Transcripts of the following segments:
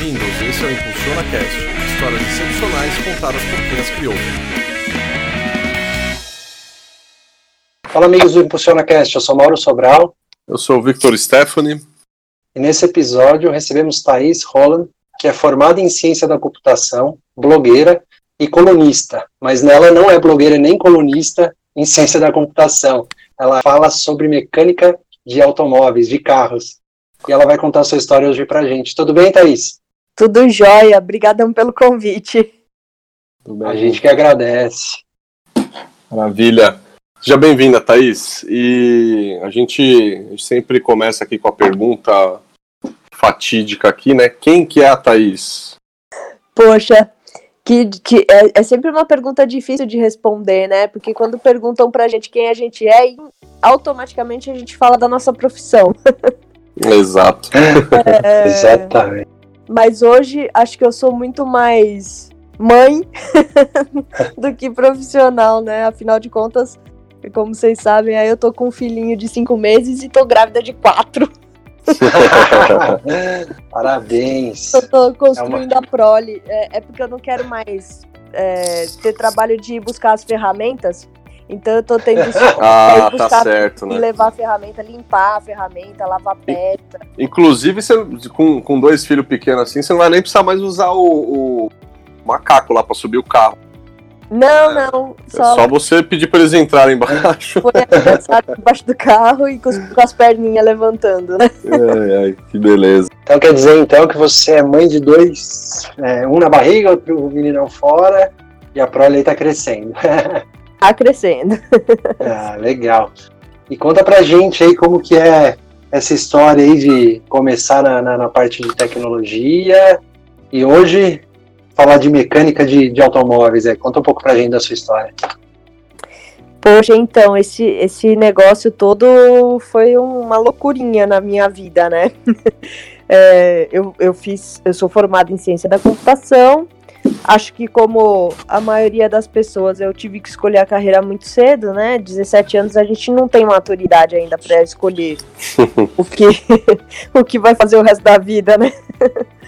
Bem-vindos, esse é o Impulsiona Cast, histórias excepcionais contadas por quem as criou. Fala amigos do Impulsiona Cast, eu sou Mauro Sobral. Eu sou o Victor Stephanie. E nesse episódio recebemos Thaís Holland, que é formada em ciência da computação, blogueira e colunista, mas nela não é blogueira nem colunista em ciência da computação. Ela fala sobre mecânica de automóveis, de carros. E ela vai contar a sua história hoje pra gente. Tudo bem, Thaís? Tudo jóia. Obrigadão pelo convite. A gente que agradece. Maravilha. Seja bem-vinda, Thaís. E a gente, a gente sempre começa aqui com a pergunta fatídica aqui, né? Quem que é a Thaís? Poxa, que, que é, é, sempre uma pergunta difícil de responder, né? Porque quando perguntam pra gente quem a gente é, automaticamente a gente fala da nossa profissão. Exato. É, Exatamente. Mas hoje acho que eu sou muito mais mãe do que profissional, né? Afinal de contas, como vocês sabem, aí eu tô com um filhinho de cinco meses e tô grávida de quatro. Parabéns. Eu tô construindo é uma... a prole. É, é, porque eu não quero mais é, ter trabalho de buscar as ferramentas. Então eu tô tendo ah, tá certo, né? levar a ferramenta, limpar a ferramenta, lavar peça. Inclusive, você, com, com dois filhos pequenos assim, você não vai nem precisar mais usar o, o macaco lá para subir o carro. Não, é, não. Só... É só você pedir para eles entrarem embaixo. Foi embaixo do carro e com, com as perninhas levantando, né? Ai, ai, que beleza. Então quer dizer então que você é mãe de dois, é, um na barriga, outro meninão fora, e a prole tá crescendo. Tá crescendo. Ah, legal. E conta pra gente aí como que é essa história aí de começar na, na, na parte de tecnologia e hoje falar de mecânica de, de automóveis. É. Conta um pouco pra gente da sua história. Poxa, então, esse, esse negócio todo foi uma loucurinha na minha vida, né? é, eu, eu fiz, eu sou formada em ciência da computação, Acho que como a maioria das pessoas, eu tive que escolher a carreira muito cedo, né? 17 anos a gente não tem maturidade ainda para escolher o que o que vai fazer o resto da vida, né?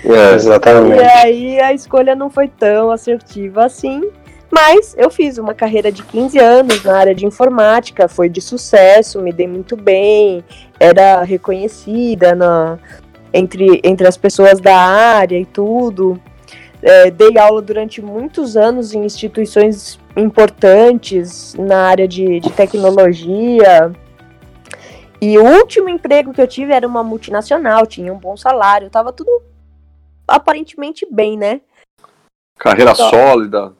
É, exatamente. E aí a escolha não foi tão assertiva assim, mas eu fiz uma carreira de 15 anos na área de informática, foi de sucesso, me dei muito bem, era reconhecida na, entre, entre as pessoas da área e tudo. É, dei aula durante muitos anos em instituições importantes na área de, de tecnologia. E o último emprego que eu tive era uma multinacional, tinha um bom salário, tava tudo aparentemente bem, né? Carreira Só, sólida.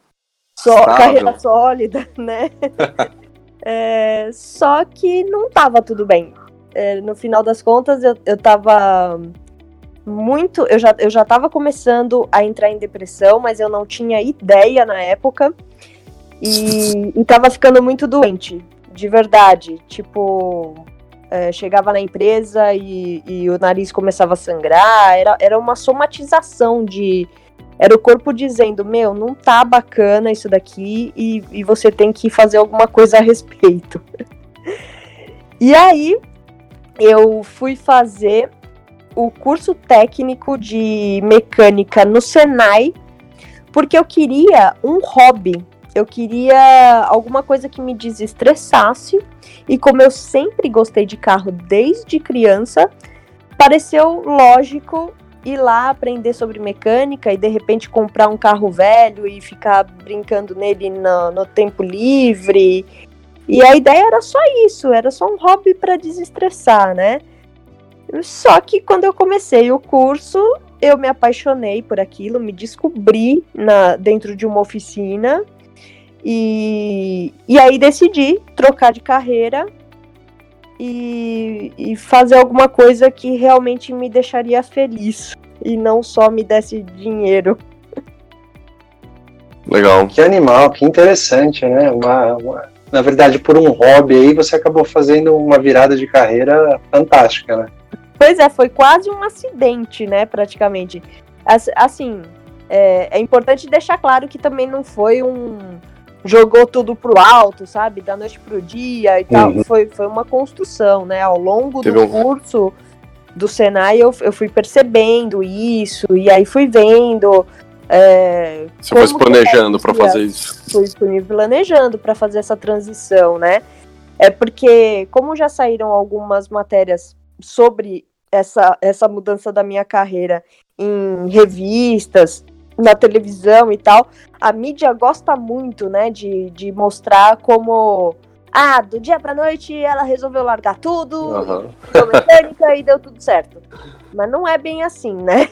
Só, carreira sólida, né? é, só que não tava tudo bem. É, no final das contas, eu, eu tava muito. Eu já, eu já tava começando a entrar em depressão, mas eu não tinha ideia na época. E, e tava ficando muito doente, de verdade. Tipo, é, chegava na empresa e, e, o nariz começava a sangrar. Era, era uma somatização de. Era o corpo dizendo: Meu, não tá bacana isso daqui e, e você tem que fazer alguma coisa a respeito. e aí, eu fui fazer o curso técnico de mecânica no Senai, porque eu queria um hobby. Eu queria alguma coisa que me desestressasse. E como eu sempre gostei de carro desde criança, pareceu lógico ir lá aprender sobre mecânica e de repente comprar um carro velho e ficar brincando nele no, no tempo livre. E a ideia era só isso, era só um hobby para desestressar, né? Só que quando eu comecei o curso, eu me apaixonei por aquilo, me descobri na, dentro de uma oficina e, e aí decidi trocar de carreira e, e fazer alguma coisa que realmente me deixaria feliz e não só me desse dinheiro. Legal. Que animal, que interessante, né? Uma, uma, na verdade, por um hobby aí, você acabou fazendo uma virada de carreira fantástica, né? Pois é, foi quase um acidente, né, praticamente. Assim, é, é importante deixar claro que também não foi um jogou tudo pro alto, sabe? Da noite pro dia e tal. Uhum. Foi, foi uma construção, né? Ao longo Teve do um... curso, do Senai, eu, eu fui percebendo isso, e aí fui vendo. É, Você foi se planejando para fazer isso? Fui, fui planejando para fazer essa transição, né? É porque, como já saíram algumas matérias sobre essa, essa mudança da minha carreira em revistas, na televisão e tal, a mídia gosta muito, né, de, de mostrar como ah, do dia pra noite ela resolveu largar tudo, uhum. mecânica e deu tudo certo. Mas não é bem assim, né?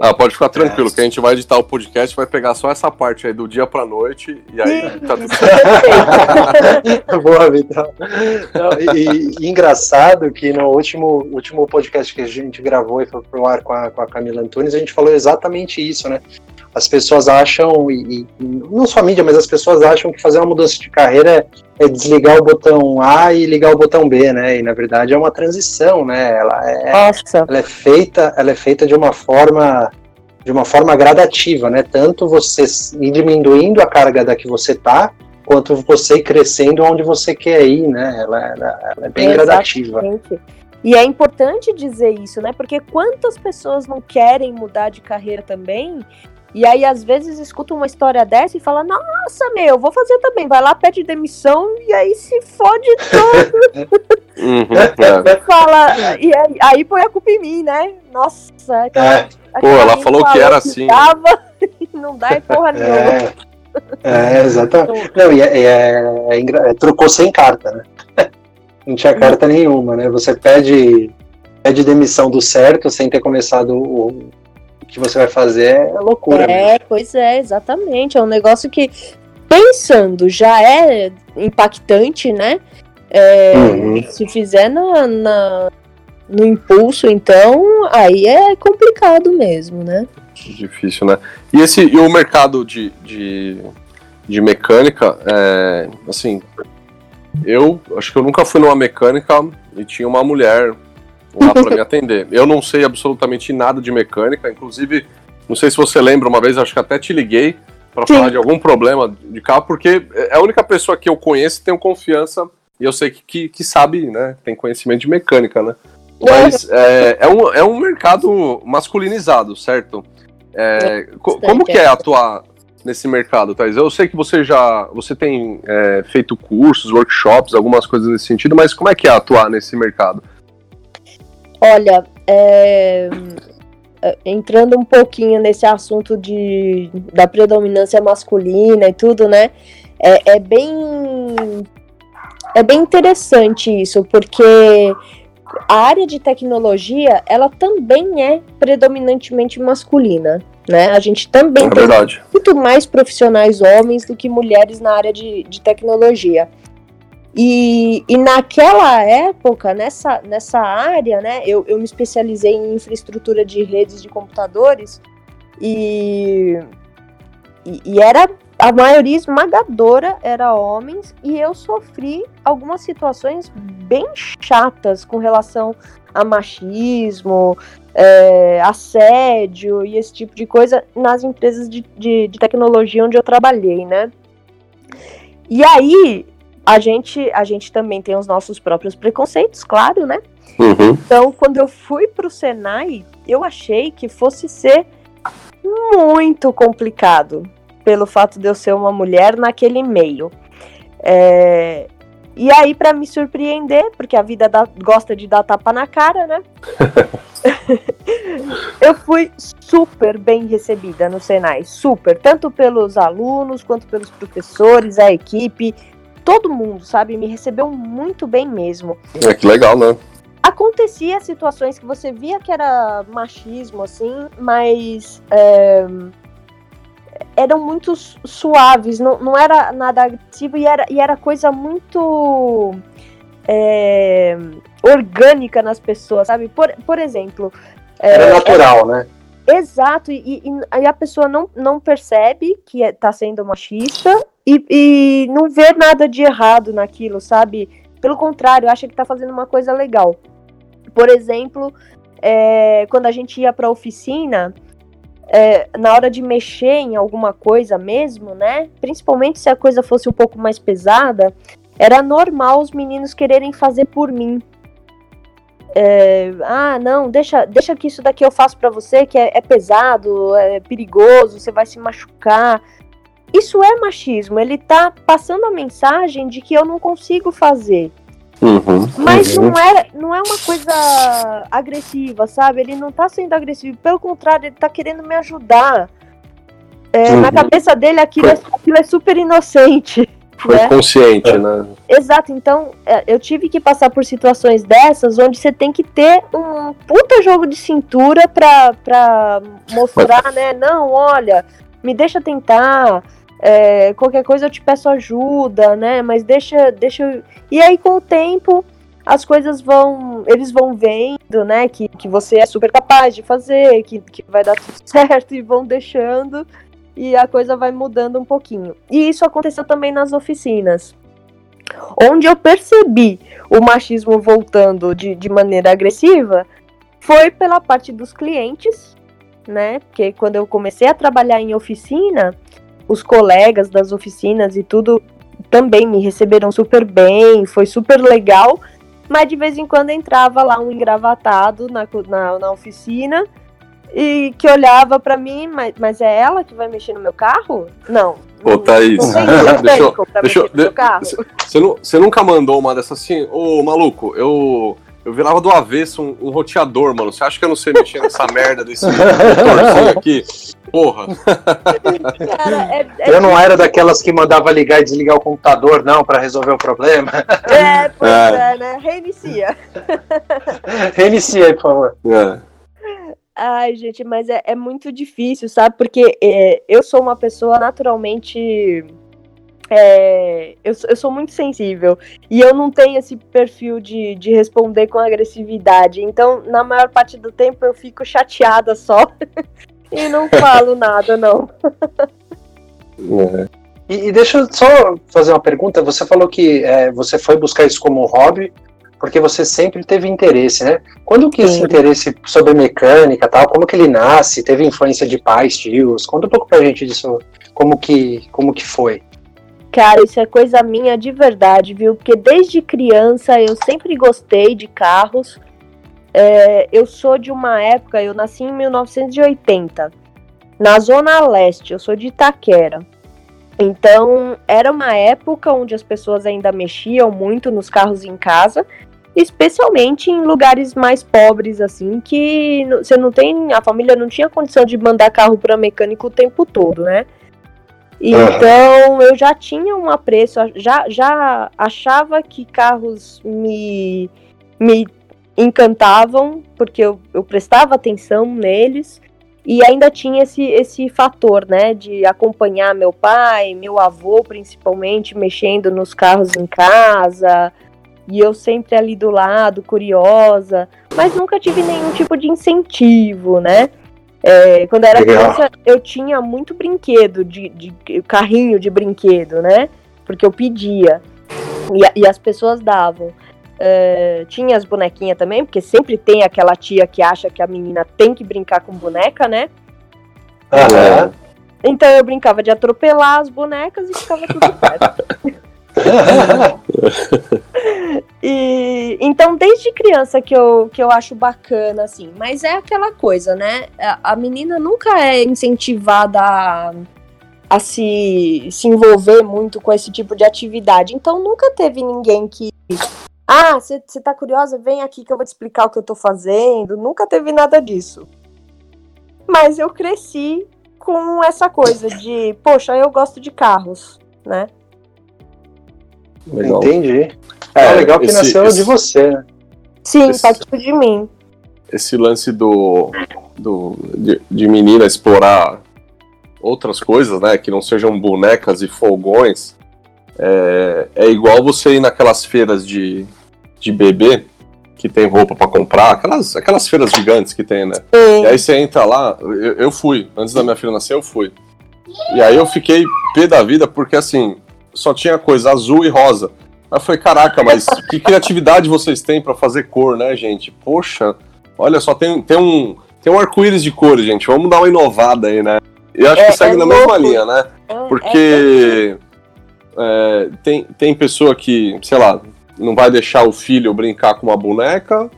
Ah, pode ficar tranquilo, é. que a gente vai editar o podcast, vai pegar só essa parte aí do dia pra noite e aí Sim, tá tudo certo. Boa, Vitor. E, e, engraçado que no último, último podcast que a gente gravou e foi pro ar com a, com a Camila Antunes, a gente falou exatamente isso, né? As pessoas acham, e, e, não só a mídia, mas as pessoas acham que fazer uma mudança de carreira é, é, desligar o botão A e ligar o botão B, né? E na verdade é uma transição, né? Ela é, ela é feita, ela é feita de uma forma de uma forma gradativa, né? Tanto você ir diminuindo a carga da que você tá, quanto você ir crescendo onde você quer ir, né? Ela, ela, ela é bem Exatamente. gradativa. E é importante dizer isso, né? Porque quantas pessoas não querem mudar de carreira também e aí, às vezes, escuta uma história dessa e fala, nossa, meu, vou fazer também. Vai lá, pede demissão e aí se fode todo. uhum, é. fala, e aí, aí, põe a culpa em mim, né? Nossa, aquela, é. Pô, ela falou que era assim. Dava, não dá é porra nenhuma. É, é exatamente. Não, e é, é, é, trocou sem carta, né? Não tinha carta nenhuma, né? Você pede, pede demissão do certo sem ter começado o, que você vai fazer é loucura. É, mesmo. pois é, exatamente. É um negócio que, pensando, já é impactante, né? É, uhum. Se fizer na, na, no impulso, então, aí é complicado mesmo, né? Difícil, né? E, esse, e o mercado de, de, de mecânica, é, assim, eu acho que eu nunca fui numa mecânica e tinha uma mulher lá para me atender. Eu não sei absolutamente nada de mecânica, inclusive, não sei se você lembra, uma vez acho que até te liguei para falar de algum problema de carro, porque é a única pessoa que eu conheço e tenho confiança e eu sei que, que, que sabe, né, tem conhecimento de mecânica, né? Mas é, é, um, é um mercado masculinizado, certo? É, co como que é atuar nesse mercado, Thais? Eu sei que você já você tem é, feito cursos, workshops, algumas coisas nesse sentido, mas como é que é atuar nesse mercado? Olha, é, é, entrando um pouquinho nesse assunto de, da predominância masculina e tudo, né? É, é bem é bem interessante isso, porque a área de tecnologia ela também é predominantemente masculina, né? A gente também é tem muito mais profissionais homens do que mulheres na área de, de tecnologia. E, e naquela época, nessa, nessa área, né, eu, eu me especializei em infraestrutura de redes de computadores e, e, e era a maioria esmagadora era homens e eu sofri algumas situações bem chatas com relação a machismo, é, assédio e esse tipo de coisa nas empresas de, de, de tecnologia onde eu trabalhei, né? E aí a gente, a gente também tem os nossos próprios preconceitos, claro, né? Uhum. Então, quando eu fui para o Senai, eu achei que fosse ser muito complicado pelo fato de eu ser uma mulher naquele meio. É... E aí, para me surpreender, porque a vida dá, gosta de dar tapa na cara, né? eu fui super bem recebida no Senai, super, tanto pelos alunos quanto pelos professores, a equipe todo mundo, sabe? Me recebeu muito bem mesmo. É que legal, né? Acontecia situações que você via que era machismo, assim, mas é, eram muito suaves, não, não era nada agressivo e era, e era coisa muito é, orgânica nas pessoas, sabe? Por, por exemplo. É, era natural, era, né? Exato, e, e, e, a pessoa não, não percebe que está sendo machista e, e não vê nada de errado naquilo, sabe? Pelo contrário, acha que tá fazendo uma coisa legal. Por exemplo, é, quando a gente ia pra oficina, é, na hora de mexer em alguma coisa mesmo, né? Principalmente se a coisa fosse um pouco mais pesada, era normal os meninos quererem fazer por mim. é, ah, não, deixa, deixa que isso daqui eu faço para você, que é, é, pesado, é perigoso, você vai se machucar. Isso é machismo, ele tá passando a mensagem de que eu não consigo fazer. Uhum, Mas uhum. não, é, não é uma coisa agressiva, sabe? Ele não tá sendo agressivo, pelo contrário, ele tá querendo me ajudar. É, uhum. Na cabeça dele, aquilo, é, aquilo é super inocente. Foi né? consciente, né? Exato, então é, eu tive que passar por situações dessas onde você tem que ter um puta jogo de cintura pra, pra mostrar, Mas... né? Não, olha, me deixa tentar, é, qualquer coisa eu te peço ajuda, né? Mas deixa, deixa. E aí, com o tempo, as coisas vão. Eles vão vendo, né? Que, que você é super capaz de fazer, que, que vai dar tudo certo, e vão deixando e a coisa vai mudando um pouquinho. E isso aconteceu também nas oficinas. Onde eu percebi o machismo voltando de, de maneira agressiva foi pela parte dos clientes, né? Porque quando eu comecei a trabalhar em oficina, os colegas das oficinas e tudo também me receberam super bem, foi super legal, mas de vez em quando entrava lá um engravatado na, na, na oficina e que olhava para mim, mas, mas é ela que vai mexer no meu carro? Não. Ô, Thaís, deixa eu, deixa você, você nunca mandou uma dessas assim? Ô, maluco, eu, eu virava do avesso um, um, roteador, mano. Você acha que eu não sei mexer nessa merda desse motorzinho aqui? Porra. Cara, é, é eu não era daquelas que mandava ligar e desligar o computador, não, para resolver o problema. É, pois é, é né? Reinicia. Reinicia aí, por favor. É. Ai, gente, mas é, é muito difícil, sabe? Porque é, eu sou uma pessoa naturalmente. É, eu, eu sou muito sensível e eu não tenho esse perfil de, de responder com agressividade. Então, na maior parte do tempo, eu fico chateada só e não falo nada, não. É. E, e, deixa eu só fazer uma pergunta. Você falou que é, você foi buscar isso como hobby, porque você sempre teve interesse, né? Quando que esse interesse sobre mecânica tal, como que ele nasce? Teve influência de pais, tios? Conta um pouco pra gente disso, como que, como que foi? Cara, isso é coisa minha de verdade, viu? Porque desde criança eu sempre gostei de carros. É, eu sou de uma época, eu nasci em 1980, na Zona Leste, eu sou de Itaquera. Então, era uma época onde as pessoas ainda mexiam muito nos carros em casa especialmente em lugares mais pobres, assim, que você não tem, a família não tinha condição de mandar carro para mecânico o tempo todo, né? Então eu já tinha um apreço, já, já achava que carros me, me encantavam, porque eu, eu prestava atenção neles, e ainda tinha esse, esse fator, né, de acompanhar meu pai, meu avô principalmente, mexendo nos carros em casa, e eu sempre ali do lado, curiosa, mas nunca tive nenhum tipo de incentivo, né? É, quando eu era Legal. criança, eu tinha muito brinquedo, de, de, carrinho de brinquedo, né? Porque eu pedia. E, e as pessoas davam. É, tinha as bonequinhas também, porque sempre tem aquela tia que acha que a menina tem que brincar com boneca, né? Uhum. Então eu brincava de atropelar as bonecas e ficava tudo certo. e então desde criança que eu, que eu acho bacana assim, mas é aquela coisa, né? A menina nunca é incentivada a, a se, se envolver muito com esse tipo de atividade. Então nunca teve ninguém que ah, você tá curiosa? Vem aqui que eu vou te explicar o que eu tô fazendo. Nunca teve nada disso. Mas eu cresci com essa coisa de, poxa, eu gosto de carros, né? Legal. Entendi. É, é legal que esse, nasceu esse, de você, né? Sim, esse, partiu de mim. Esse lance do, do de, de menina explorar outras coisas, né, que não sejam bonecas e fogões, é, é igual você ir naquelas feiras de, de bebê que tem roupa para comprar, aquelas, aquelas feiras gigantes que tem, né? E aí você entra lá, eu, eu fui, antes da minha filha nascer, eu fui. E aí eu fiquei pé da vida, porque assim, só tinha coisa azul e rosa. Aí eu falei, caraca, mas que criatividade vocês têm para fazer cor, né, gente? Poxa, olha só, tem, tem um, tem um arco-íris de cores, gente. Vamos dar uma inovada aí, né? Eu acho é, que segue é na louco. mesma linha, né? É, é Porque é, tem, tem pessoa que, sei lá, não vai deixar o filho brincar com uma boneca,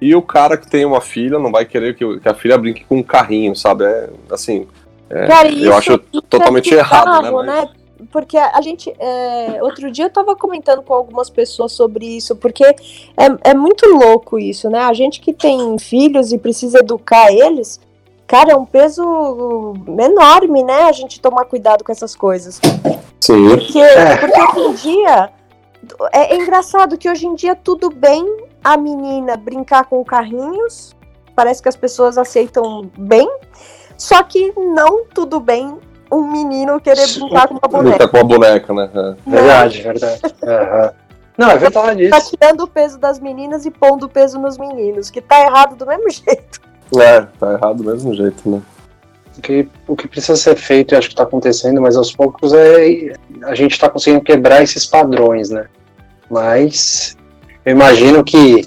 E o cara que tem uma filha não vai querer que, que a filha brinque com um carrinho, sabe? É, assim, é, Cara, eu acho isso totalmente é errado, né? Mas- Porque a gente. é, outro dia eu tava comentando com algumas pessoas sobre isso, porque é, é muito louco isso, né? A gente que tem filhos e precisa educar eles, cara, é um peso enorme, né? A gente tomar cuidado com essas coisas. Sim. Porque, porque hoje em dia. É, é engraçado que hoje em dia tudo bem a menina brincar com carrinhos. Parece que as pessoas aceitam bem. Só que não tudo bem um menino querer brincar com uma boneca. Tá com a boneca, né? É. Verdade, verdade. Aham. Não, é verdade Tá isso. tirando o peso das meninas e pondo o peso nos meninos, que tá errado do mesmo jeito. É, tá errado do mesmo jeito, né? O que, o que precisa ser feito, e acho que está acontecendo, mas aos poucos é a gente está conseguindo quebrar esses padrões, né? Mas eu imagino que,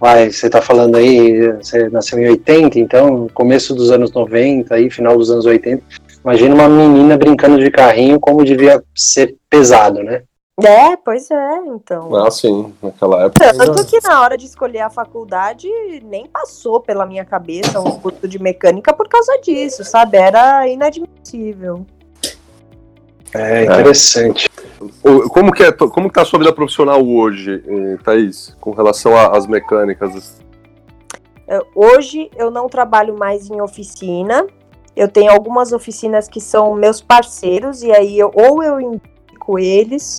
vai, você está falando aí, você nasceu em 80, então começo dos anos 90, aí, final dos anos 80, imagina uma menina brincando de carrinho como devia ser pesado, né? É, pois é, então. Ah, sim, naquela época. Tanto que na hora de escolher a faculdade, nem passou pela minha cabeça um curso de mecânica por causa disso, sabe? Era inadmissível. É interessante. O- Como que, é, como que tá a sua vida profissional hoje, eh, Thaís, com relação às mecânicas? É, Hoje eu não trabalho mais em oficina. Eu tenho algumas oficinas que são meus parceiros, e aí eu, ou eu indico eles,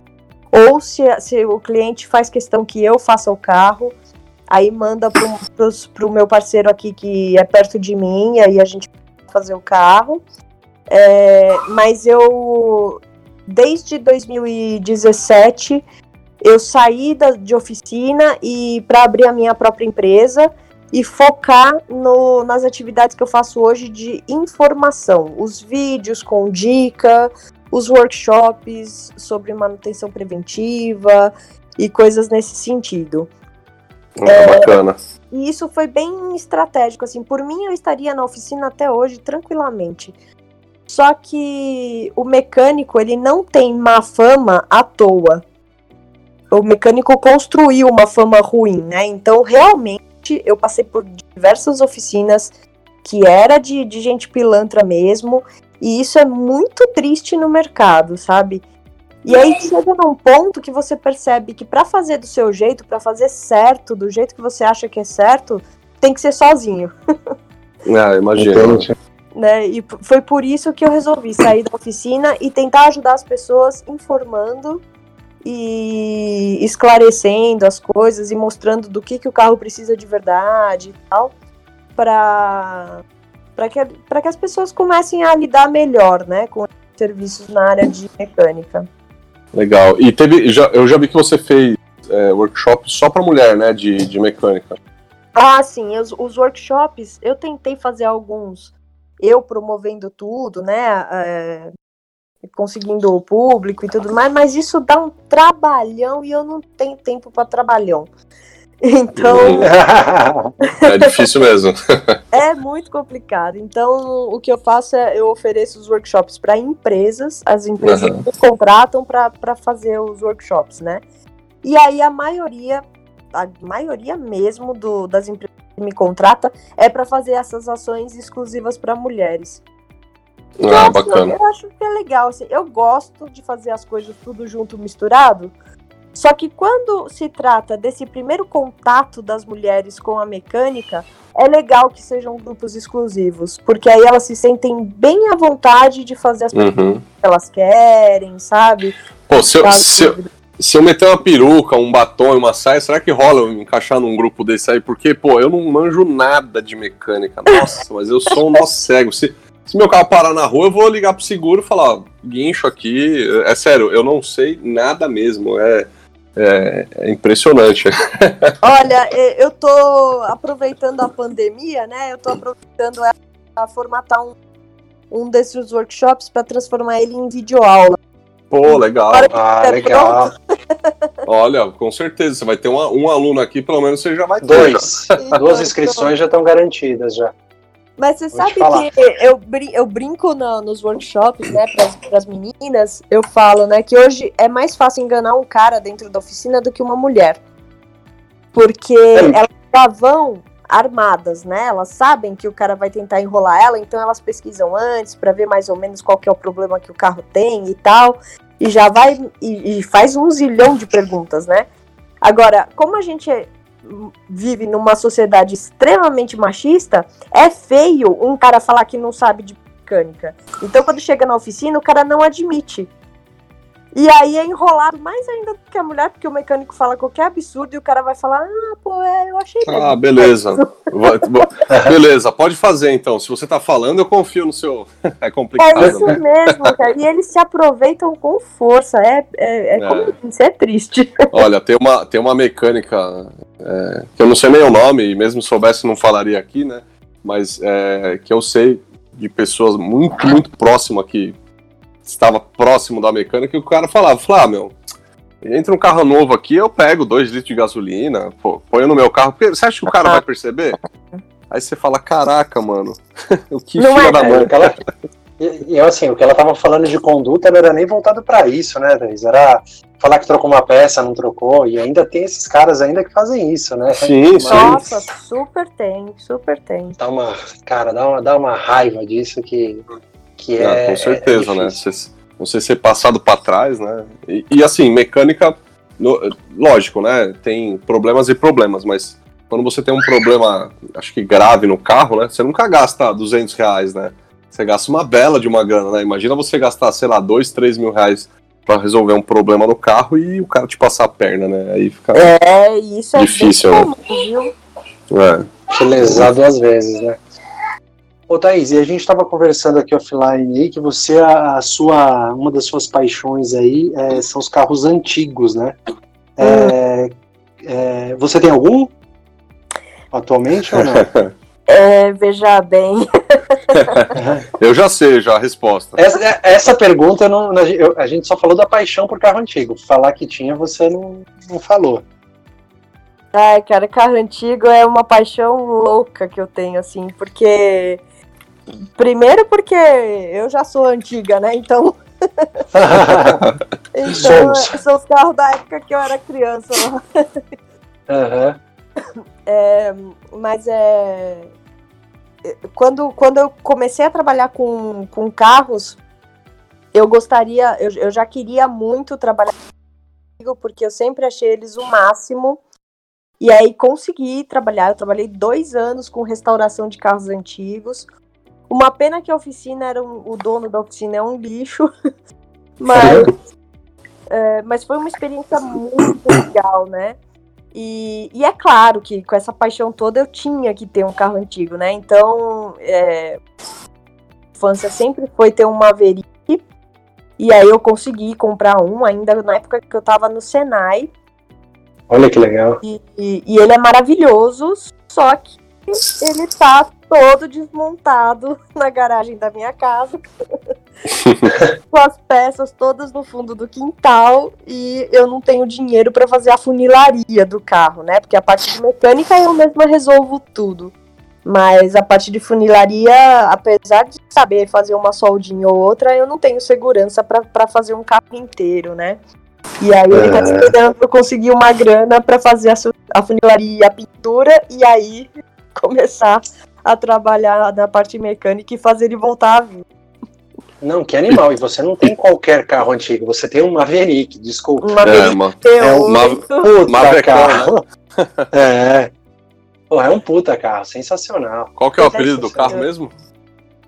ou se, se o cliente faz questão que eu faça o carro, aí manda para o meu parceiro aqui que é perto de mim, aí a gente fazer o carro. É, mas eu, desde 2017, eu saí da, de oficina e para abrir a minha própria empresa e focar no- nas atividades que eu faço hoje de informação, os vídeos com dica, os workshops sobre manutenção preventiva e coisas nesse sentido. Ah, bacana. E isso foi bem estratégico, assim, por mim eu estaria na oficina até hoje tranquilamente. Só que o mecânico, ele não tem má fama à toa. O mecânico construiu uma fama ruim, né? Então, realmente, eu passei por diversas oficinas que era de, de gente pilantra mesmo, e isso é muito triste no mercado, sabe? E aí chega num ponto que você percebe que pra fazer do seu jeito, pra fazer certo, do jeito que você acha que é certo, tem que ser sozinho, Ah, imagina. Entende? né? E foi por isso que eu resolvi sair da oficina e tentar ajudar as pessoas informando e esclarecendo as coisas e mostrando do que, que o carro precisa de verdade e tal, para para que, pra que as pessoas comecem a lidar melhor, né, com serviços na área de mecânica. Legal. E teve. Já, eu já vi que você fez é, workshop só pra mulher, né? De, de mecânica. Ah, sim, os, os workshops, eu tentei fazer alguns, eu promovendo tudo, né, é, conseguindo o público e tudo mais, mas isso dá um trabalhão e eu não tenho tempo para trabalhão. Então, É difícil mesmo. é muito complicado. Então, o que eu faço é eu ofereço os workshops para empresas, as empresas Aham. me contratam para fazer os workshops, né? E aí a maioria, a maioria mesmo do, das empresas que me contrata é para fazer essas ações exclusivas para mulheres. Ah, acho- bacana. Eu acho que é legal, assim, eu gosto de fazer as coisas tudo junto, misturado. Só que quando se trata desse primeiro contato das mulheres com a mecânica, é legal que sejam grupos exclusivos, porque aí elas se sentem bem à vontade de fazer as coisas Uhum. que elas querem, sabe? Pô, se eu, se, eu, se eu meter uma peruca, um batom e uma saia, será que rola eu encaixar num grupo desse aí? Porque, pô, eu não manjo nada de mecânica. Nossa, mas eu sou um nó cego. Se, se meu carro parar na rua, eu vou ligar pro seguro e falar, ó, guincho aqui. É sério, eu não sei nada mesmo. É, é, é impressionante. Olha, e- eu tô aproveitando a pandemia, né? Eu tô aproveitando ela pra formatar um, um desses workshops para transformar ele em videoaula. Pô, legal. Olha, Ah, É legal. Olha, com certeza. Você vai ter uma- um aluno aqui, pelo menos você já vai ter. Dois. Duas inscrições já estão garantidas já. Mas você Vou sabe que eu, brin- eu brinco na- nos workshops, né, para as meninas, eu falo, né, que hoje é mais fácil enganar um cara dentro da oficina do que uma mulher. Porque É. elas já vão armadas, né? Elas sabem que o cara vai tentar enrolar ela, então elas pesquisam antes para ver mais ou menos qual que é o problema que o carro tem e tal, e já vai e, e faz um zilhão de perguntas, né? Agora, como a gente vive numa sociedade extremamente machista, é feio um cara falar que não sabe de mecânica. Então, quando chega na oficina, o cara não admite. E aí é enrolado mais ainda do que a mulher, porque o mecânico fala qualquer absurdo e o cara vai falar: Ah, pô, é, eu achei. Ah, beleza. beleza, pode fazer então. Se você tá falando, eu confio no seu. é complicado. É isso né? mesmo, cara. E eles se aproveitam com força. É, é, é, é. como isso é triste. Olha, tem uma, tem uma mecânica é, que eu não sei nem o nome, e mesmo soubesse não falaria aqui, né? Mas é, que eu sei de pessoas muito, muito próximas que estava próximo da mecânica e o cara falava, falava, ah, meu, entra um carro novo aqui, eu pego dois litros de gasolina, pô, ponho no meu carro, você acha que o cara vai perceber? Aí você fala, caraca, mano, o que não filha é, da mãe. Ela, e, e, assim, o que ela tava falando de conduta não era nem voltado para isso, né, Thaís? Era falar que trocou uma peça, não trocou, e ainda tem esses caras ainda que fazem isso, né? Sim, sim. Nossa, super tem, super tem. Dá uma, cara, dá uma, dá uma raiva disso que que é, ah, com certeza, é né? Você, você ser passado para trás, né? E, e, assim, mecânica, no, lógico, né? Tem problemas e problemas, mas quando você tem um problema, acho que grave no carro, né? Você nunca gasta 200 reais, né? Você gasta uma bela de uma grana, né? Imagina você gastar, sei lá, 2, 3 mil reais para resolver um problema no carro e o cara te passar a perna, né? Aí fica é, isso é difícil, né? Viu? É. Te lesar duas vezes, né? Ô Thaís, e a gente estava conversando aqui offline aí que você, a, sua, uma das suas paixões aí é, são os carros antigos, né? É, é, você tem algum atualmente ou não? É, veja bem. eu já sei já a resposta. Essa, é, essa pergunta não, eu, a gente só falou da paixão por carro antigo. Falar que tinha, você não, não falou. Ai, cara, carro antigo é uma paixão louca que eu tenho, assim, porque Primeiro porque eu já sou antiga, né? Então. então, são os carros da época que eu era criança. Uhum. É, mas é. Quando, quando eu comecei a trabalhar com, com carros, eu gostaria, eu, eu já queria muito trabalhar porque eu sempre achei eles o máximo. E aí consegui trabalhar. Eu trabalhei dois anos com restauração de carros antigos. Uma pena que a oficina era um, o dono da oficina é um lixo, mas, é, mas foi uma experiência muito legal, né? E, e, é claro que com essa paixão toda eu tinha que ter um carro antigo, né? Então, é, a infância sempre foi ter um Maverick. E aí eu consegui comprar um ainda na época que eu tava no Senai. Olha que legal. E, e, e ele é maravilhoso, só que ele tá todo desmontado na garagem da minha casa, com as peças todas no fundo do quintal e eu não tenho dinheiro para fazer a funilaria do carro, né? Porque a parte de mecânica eu mesma resolvo tudo. Mas a parte de funilaria, apesar de saber fazer uma soldinha ou outra, eu não tenho segurança para fazer um carro inteiro, né? E aí ele tá esperando eu conseguir uma grana para fazer a, a funilaria e a pintura, e aí começar a trabalhar na parte mecânica e fazer ele voltar a vir. Não, que animal. E você não tem qualquer carro antigo, você tem um Maverick, desculpa. Um Maverick é, uma, é um puta né? carro. é. Pô, é um puta carro, sensacional. Qual que é o apelido do carro mesmo?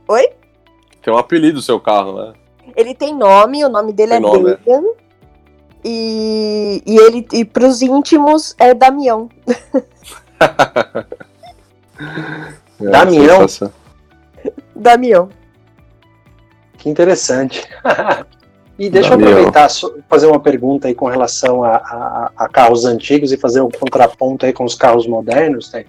Oi? Tem um apelido do seu carro, né? Ele tem nome, o nome dele tem é nome. E, e ele e pros íntimos é Damião. É, Damião. Damião. Que interessante. e deixa Damião. eu aproveitar fazer uma pergunta aí com relação a, a, a, carros antigos e fazer um contraponto aí com os carros modernos. Né?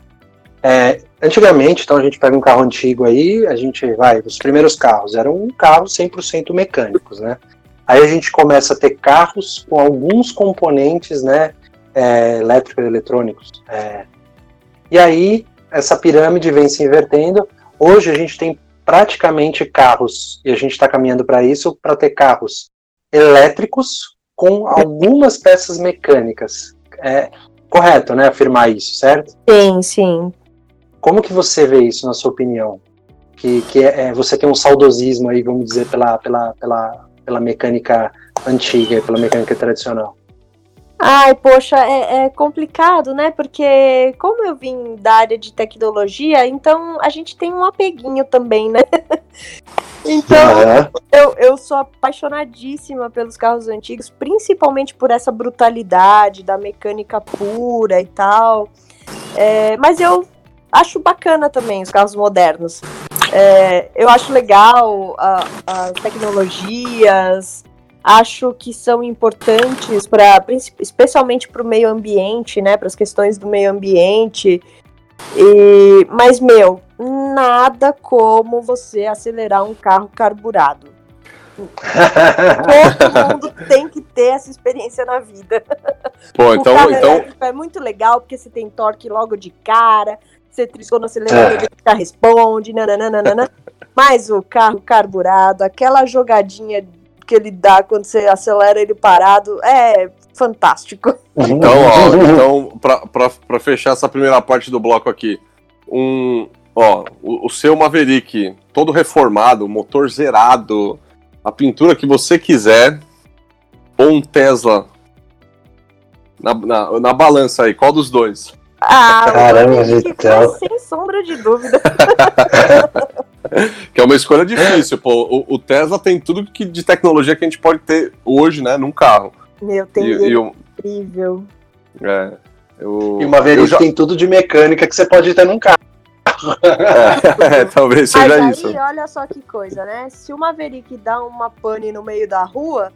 É, antigamente, então a gente pega um carro antigo aí, a gente vai, os primeiros carros eram um carro 100% mecânicos, né? Aí a gente começa a ter carros com alguns componentes, né, é, elétricos e eletrônicos. É, e aí essa pirâmide vem se invertendo. Hoje a gente tem praticamente carros, e a gente está caminhando para isso, para ter carros elétricos com algumas peças mecânicas. É correto, né? Afirmar isso, certo? Sim, sim. como que você vê isso, na sua opinião? Que, que é, é, você tem um saudosismo aí, vamos dizer, pela, pela, pela, pela mecânica antiga, pela mecânica tradicional. Ai, poxa, é, é, complicado, né? Porque como eu vim da área de tecnologia, então a gente tem um apeguinho também, né? então, uhum. eu, eu sou apaixonadíssima pelos carros antigos, principalmente por essa brutalidade da mecânica pura e tal. É, mas eu acho bacana também os carros modernos. É, eu acho legal a, as tecnologias, acho que são importantes para especialmente para o meio ambiente, né, para as questões do meio ambiente. E, mas meu, nada como você acelerar um carro carburado. Todo mundo tem que ter essa experiência na vida. Pô, então, então... é muito legal porque você tem torque logo de cara, você triscou no acelerador, é. já responde, nananana. Mas o carro carburado, aquela jogadinha que ele dá quando você acelera ele parado é fantástico. Então, ó, então pra, pra, pra fechar essa primeira parte do bloco aqui, um, ó, o, o seu Maverick todo reformado, motor zerado, a pintura que você quiser, ou um Tesla na, na, na balança aí, qual dos dois? Ah, Caramba, então. sem sombra de dúvida. que é uma escolha difícil, pô. O, o, Tesla tem tudo que, de tecnologia que a gente pode ter hoje, né, num carro. Meu, tem e, e incrível. É. Eu, e uma Maverick já... tem tudo de mecânica que você pode ter num carro. É, é, talvez seja Mas aí, isso. olha só que coisa, né? Se o Maverick dá uma pane no meio da rua,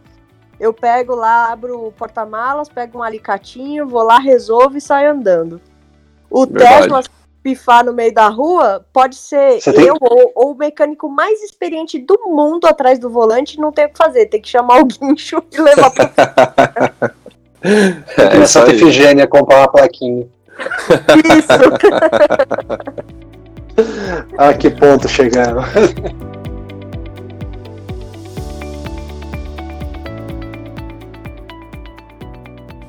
eu pego lá, abro o porta-malas, pego um alicatinho, vou lá, resolvo e saio andando. O Verdade. Tesla pifar no meio da rua, pode ser Você eu tem... ou, ou, o mecânico mais experiente do mundo atrás do volante não tem o que fazer, tem que chamar o guincho e levar pra. é, Santa Efigênia comprar uma plaquinha. Isso! ah, que ponto chegaram.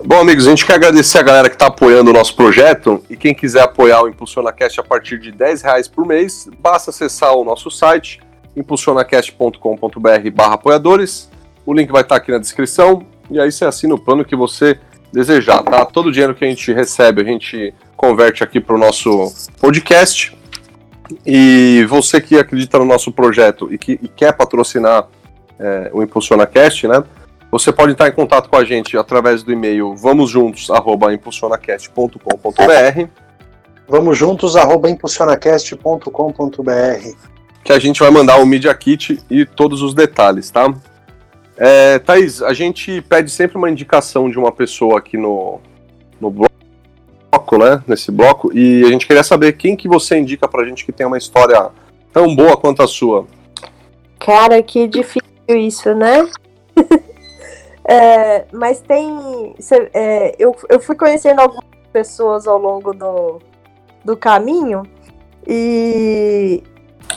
Bom, amigos, a gente quer agradecer a galera que está apoiando o nosso projeto e quem quiser apoiar o ImpulsionaCast a partir de 10 reais por mês, basta acessar o nosso site impulsionacast.com.br barra apoiadores. O link vai estar aqui na descrição e aí você assina o plano que você desejar, tá? Todo o dinheiro que a gente recebe, a gente converte aqui para o nosso podcast. E você que acredita no nosso projeto e que e quer patrocinar é, o ImpulsionaCast, né? Você pode entrar em contato com a gente através do e-mail vamosjuntos@impulsionacast.com.br. Vamos juntos impulsionacast.com.br. Que a gente vai mandar o Media Kit e todos os detalhes, tá? É, Thaís, a gente pede sempre uma indicação de uma pessoa aqui no, no bloco, né? Nesse bloco, e a gente queria saber quem que você indica pra gente que tem uma história tão boa quanto a sua. Cara, que difícil isso, né? É, mas tem. Cê, é, eu, eu fui conhecendo algumas pessoas ao longo do, do caminho e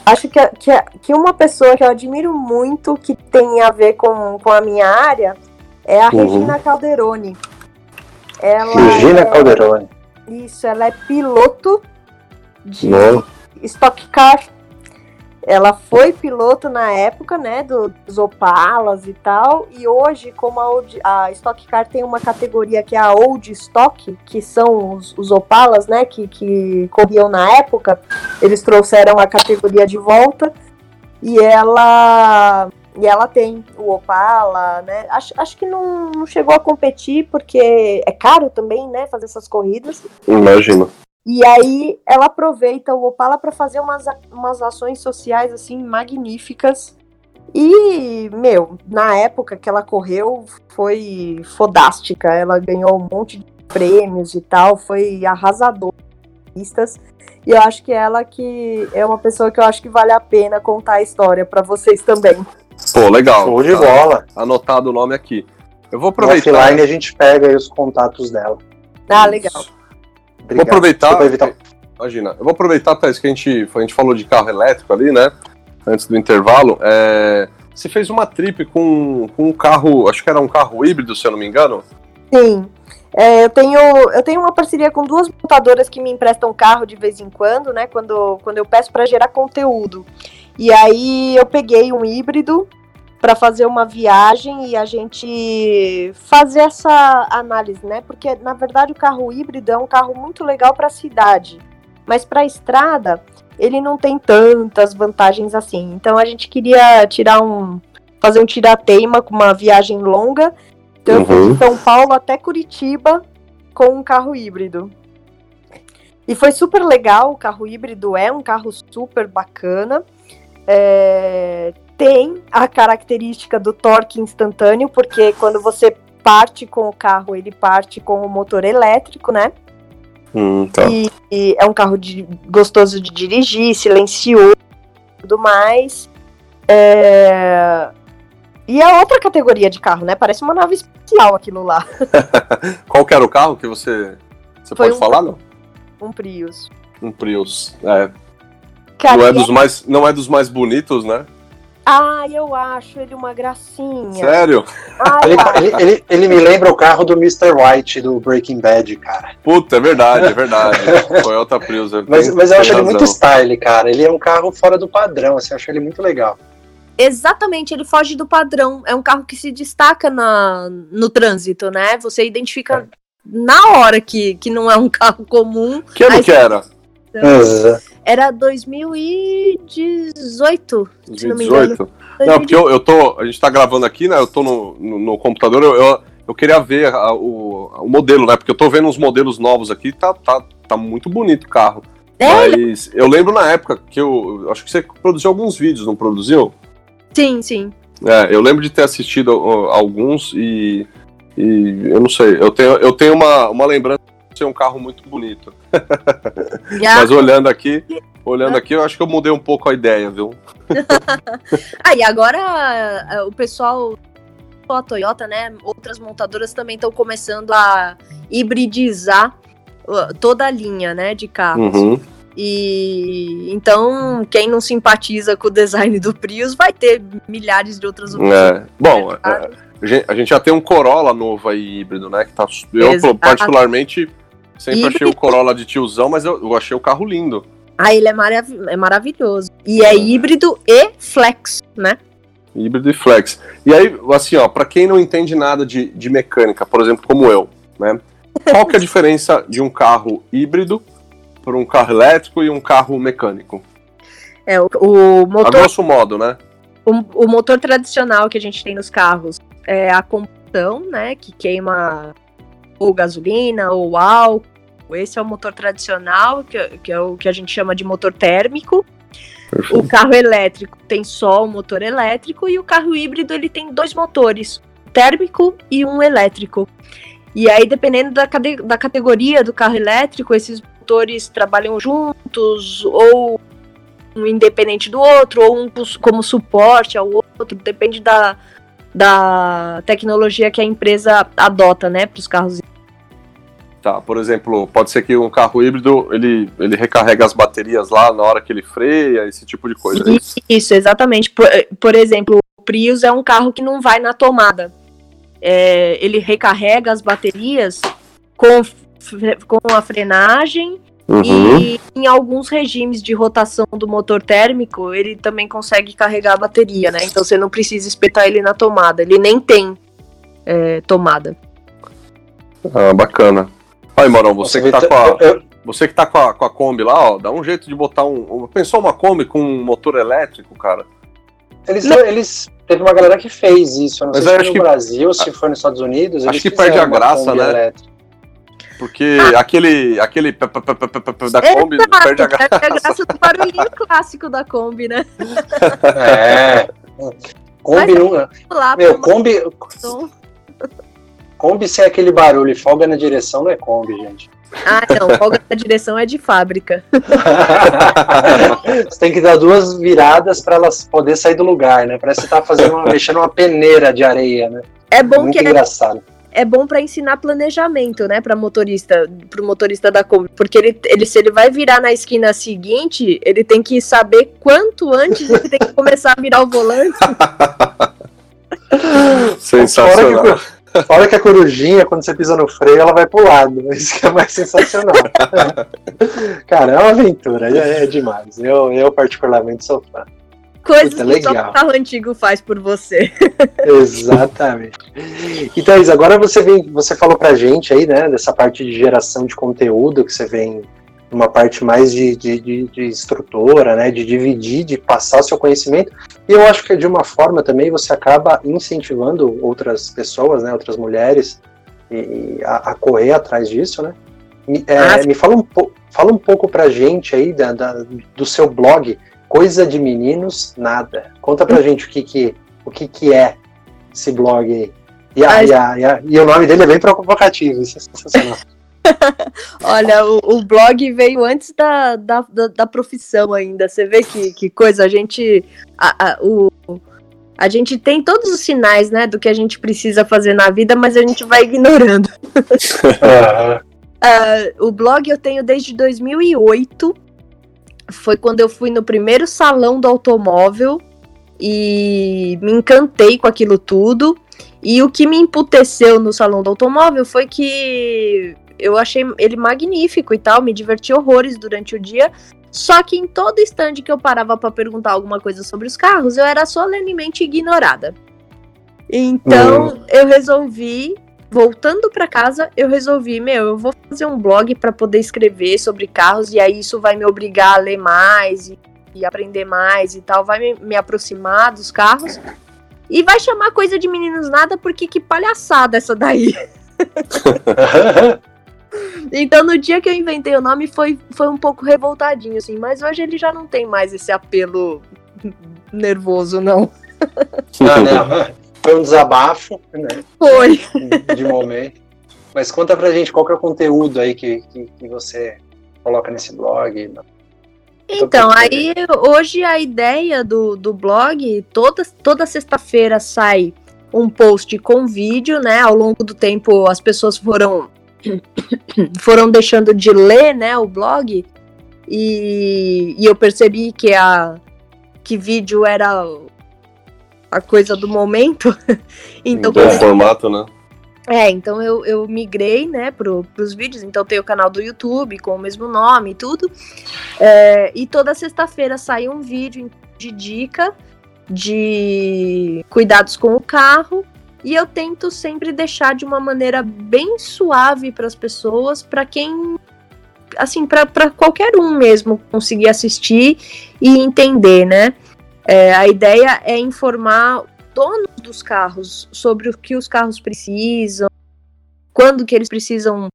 acho que, que, que uma pessoa que eu admiro muito que tem a ver com, com a minha área é a uhum. Regina Calderoni. Ela Regina é, Calderoni. Isso, ela é piloto de Stock Car ela foi piloto na época, né, dos Opalas e tal, e hoje, como a, Old, a Stock Car tem uma categoria que é a Old Stock, que são os, os Opalas, né, que, que corriam na época, eles trouxeram a categoria de volta, e ela e ela tem o Opala, né? Acho, acho que não, não chegou a competir porque é caro também, né? Fazer essas corridas. Imagino. E aí ela aproveita o Opala para fazer umas, umas ações sociais assim magníficas. E, meu, na época que ela correu foi fodástica. Ela ganhou um monte de prêmios e tal, foi arrasadora. E eu acho que ela que é uma pessoa que eu acho que vale a pena contar a história para vocês também. Pô, legal. Show de bola. Anotado o nome aqui. Eu vou aproveitar. No offline a gente pega aí os contatos dela. Ah, legal. Obrigado. Vou aproveitar. Evitar... Imagina, eu vou aproveitar, Thais, que a gente, a gente falou de carro elétrico ali, né? Antes do intervalo. É... Você fez uma trip com, com um carro, acho que era um carro híbrido, se eu não me engano. Sim. É, eu, tenho, eu tenho uma parceria com duas montadoras que me emprestam carro de vez em quando, né? Quando, quando eu peço para gerar conteúdo. E aí eu peguei um híbrido para fazer uma viagem e a gente fazer essa análise, né? Porque na verdade o carro híbrido é um carro muito legal para a cidade, mas para a estrada ele não tem tantas vantagens assim. Então a gente queria tirar um fazer um tirateima com uma viagem longa. Então uhum. de. São Paulo até Curitiba com um carro híbrido. E foi super legal, o carro híbrido é um carro super bacana. É, tem a característica do torque instantâneo, porque quando você parte com o carro, ele parte com o motor elétrico, né? Hum, tá. e, e, é um carro de, gostoso de dirigir, silencioso e tudo mais. É... E é outra categoria de carro, né? Parece uma nave espacial aquilo lá. Qual que era o carro que você. Você Foi pode um, falar, não? Um Prius. Um Prius. É. não, é dos mais, não é dos mais bonitos, né? Ah, eu acho ele uma gracinha. Sério? ele, ele, ele, ele, me lembra o carro do Mr. White do Breaking Bad, cara. Puta, é verdade, é verdade. Toyota Prius. Mas, mas eu acho razão. ele muito style, cara. Ele é um carro fora do padrão, assim, eu acho ele muito legal. Exatamente, ele foge do padrão. É um carro que se destaca na, no trânsito, né? Você identifica é. na hora que, que não é um carro comum. Que ano que era? Exato. Era 2018, 2018? se não me engano. Não, porque eu, eu tô. A gente tá gravando aqui, né? Eu tô no, no, no computador, eu, eu, eu, queria ver a, o, o modelo, né? Porque eu tô vendo uns modelos novos aqui, tá, tá, tá muito bonito o carro. É, Mas eu lembro na época que eu. Acho que você produziu alguns vídeos, não produziu? Sim, sim. É, eu lembro de ter assistido alguns e. E eu não sei, eu tenho, eu tenho uma, uma lembrança ser um carro muito bonito. Mas olhando aqui, olhando aqui, eu acho que eu mudei um pouco a ideia, viu? ah, e agora o pessoal a Toyota, né? Outras montadoras também estão começando a hibridizar toda a linha, né, de carros. Uhum. E então, quem não simpatiza com o design do Prius vai ter milhares de outras opções. É. Bom, é, a gente já tem um Corolla novo aí híbrido, né? Que tá, eu, Exato. particularmente, Sempre híbrido. achei o Corolla de tiozão, mas eu, eu achei o carro lindo. Ah, ele é, marav é maravilhoso. E é híbrido e flex, né? Híbrido e flex. E aí, assim, ó, pra quem não entende nada de, de mecânica, por exemplo, como eu, né? Qual que é a diferença de um carro híbrido para um carro elétrico e um carro mecânico? É, o, o motor. A grosso modo, né? O, o, motor tradicional que a gente tem nos carros é a combustão, né? Que queima ou gasolina ou álcool esse é o motor tradicional, que, que é o que a gente chama de motor térmico. Perfeito. O carro elétrico tem só o motor elétrico e o carro híbrido ele tem dois motores, térmico e um elétrico. E aí, dependendo da, da categoria do carro elétrico, esses motores trabalham juntos ou um independente do outro, ou um como suporte ao outro, depende da, da tecnologia que a empresa adota, né, para os carros Tá, por exemplo, pode ser que um carro híbrido ele, ele recarrega as baterias lá na hora que ele freia, esse tipo de coisa. É isso, isso exatamente. Por, por, exemplo, o Prius é um carro que não vai na tomada. É, ele recarrega as baterias com, com a frenagem uhum. e em alguns regimes de rotação do motor térmico ele também consegue carregar a bateria, né? Então você não precisa espetar ele na tomada. Ele nem tem é, tomada. Ah, bacana. Aí, Morão, você que tá com a. Você que tá com a, com a Kombi lá, ó, dá um jeito de botar um. Pensou uma Kombi com um motor elétrico, cara? Eles, eles. Teve uma galera que fez isso. Eu não Mas sei se foi no que, Brasil, se foi nos Estados Unidos. Acho que perde a graça, né? Elétrica. Porque ah. aquele. aquele da Kombi Exato, perde a graça. Perde a graça do barulhinho clássico da Kombi, né? É. Kombi não. Meu, Kombi. Kombi sem aquele barulho e folga na direção não é Kombi, gente. Ah, não, folga na direção é de fábrica. você tem que dar duas viradas para elas poder sair do lugar, né? Parece que você tá fazendo uma, mexendo uma peneira de areia, né? É bom Muito que é engraçado. É, é bom para ensinar planejamento, né, para motorista, pro motorista da Kombi, porque ele, ele se ele vai virar na esquina seguinte, ele tem que saber quanto antes ele tem que começar a virar o volante. Sensacional. Hora que a corujinha, quando você pisa no freio, ela vai pro lado. Isso que é mais sensacional. Cara, é uma aventura, é, é demais. Eu, eu particularmente sou fã. Coisas Puta, que só o carro antigo faz por você. Exatamente. Então, Isa, agora você vem, você falou pra gente aí, né, dessa parte de geração de conteúdo que você vem uma parte mais de, de, de, de, instrutora, né, de dividir, de passar o seu conhecimento. E eu acho que de uma forma também você acaba incentivando outras pessoas, né, outras mulheres, e, e a, a, correr atrás disso, né? Me, é, ah, me fala um, fala um pouco pra gente aí da, da, do seu blog, Coisa de Meninos Nada. Conta pra gente o que, que, o que, que é esse blog aí. E, a, e, a, e, a, e o nome dele é bem provocativo, isso é sensacional. Olha, o, o, blog veio antes da, da, da, da, profissão ainda. Você vê que, que coisa, a gente. A, a, o, a gente tem todos os sinais, né, do que a gente precisa fazer na vida, mas a gente vai ignorando. uh, o blog eu tenho desde 2008. Foi quando eu fui no primeiro salão do automóvel e me encantei com aquilo tudo. E o que me emputeceu no salão do automóvel foi que eu achei ele magnífico e tal, me diverti horrores durante o dia. Só que em todo stand que eu parava para perguntar alguma coisa sobre os carros, eu era solenemente ignorada. Então uhum. eu resolvi, voltando para casa, eu resolvi, meu, eu vou fazer um blog para poder escrever sobre carros e aí isso vai me obrigar a ler mais e, e aprender mais e tal, vai me, me aproximar dos carros. E vai chamar coisa de meninos nada, porque que palhaçada essa daí. Então, no dia que eu inventei o nome, foi, foi um pouco revoltadinho, assim. Mas hoje ele já não tem mais esse apelo nervoso, não. Não, né? Foi um desabafo, né? Foi. De momento. Mas conta pra gente qual que é o conteúdo aí que, que, que você coloca nesse blog. Então, aí hoje a ideia do, do blog, toda, toda sexta-feira sai um post com vídeo, né? Ao longo do tempo as pessoas foram foram deixando de ler, né, o blog, e, e eu percebi que a que vídeo era a coisa do momento. então, o formato, né? É, então eu, eu migrei, né, pro, pros vídeos, então tem o canal do YouTube com o mesmo nome e tudo. É, e toda sexta-feira sai um vídeo de dica de cuidados com o carro e eu tento sempre deixar de uma maneira bem suave para as pessoas, para quem assim, para qualquer um mesmo conseguir assistir e entender, né? É, a ideia é informar donos dos carros sobre o que os carros precisam, quando que eles precisam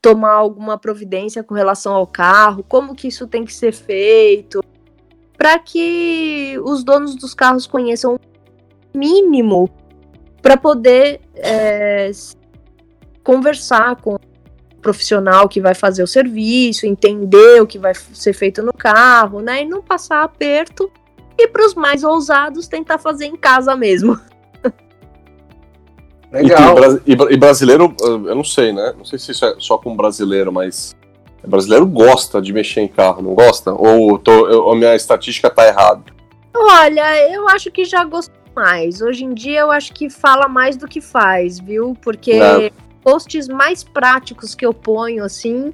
tomar alguma providência com relação ao carro, como que isso tem que ser feito, para que os donos dos carros conheçam o mínimo para poder é, conversar com o profissional que vai fazer o serviço, entender o que vai ser feito no carro, né? E não passar aperto. E para os mais ousados, tentar fazer em casa mesmo. Legal. E, e, brasileiro, eu não sei, né? Não sei se isso é só com brasileiro, mas brasileiro gosta de mexer em carro, não gosta? Ou tô, eu, a minha estatística tá errada? Olha, eu acho que já gostou mais. Hoje em dia eu acho que fala mais do que faz, viu? Porque Não. posts mais práticos que eu ponho, assim.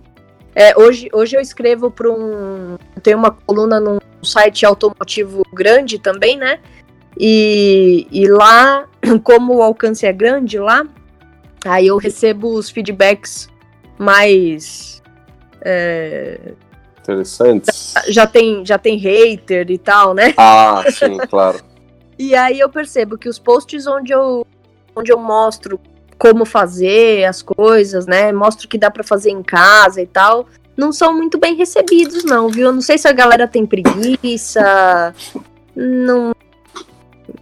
É, hoje, hoje eu escrevo para um. Tem uma coluna num site automotivo grande também, né? E, e lá, como o alcance é grande lá, aí eu recebo os feedbacks mais. É, Interessantes. Já, já, tem, já tem hater e tal, né? Ah, sim, claro. E aí eu percebo que os posts onde eu, onde eu mostro como fazer as coisas, né? Mostro que dá para fazer em casa e tal, não são muito bem recebidos, não, viu? Eu não sei se a galera tem preguiça, não.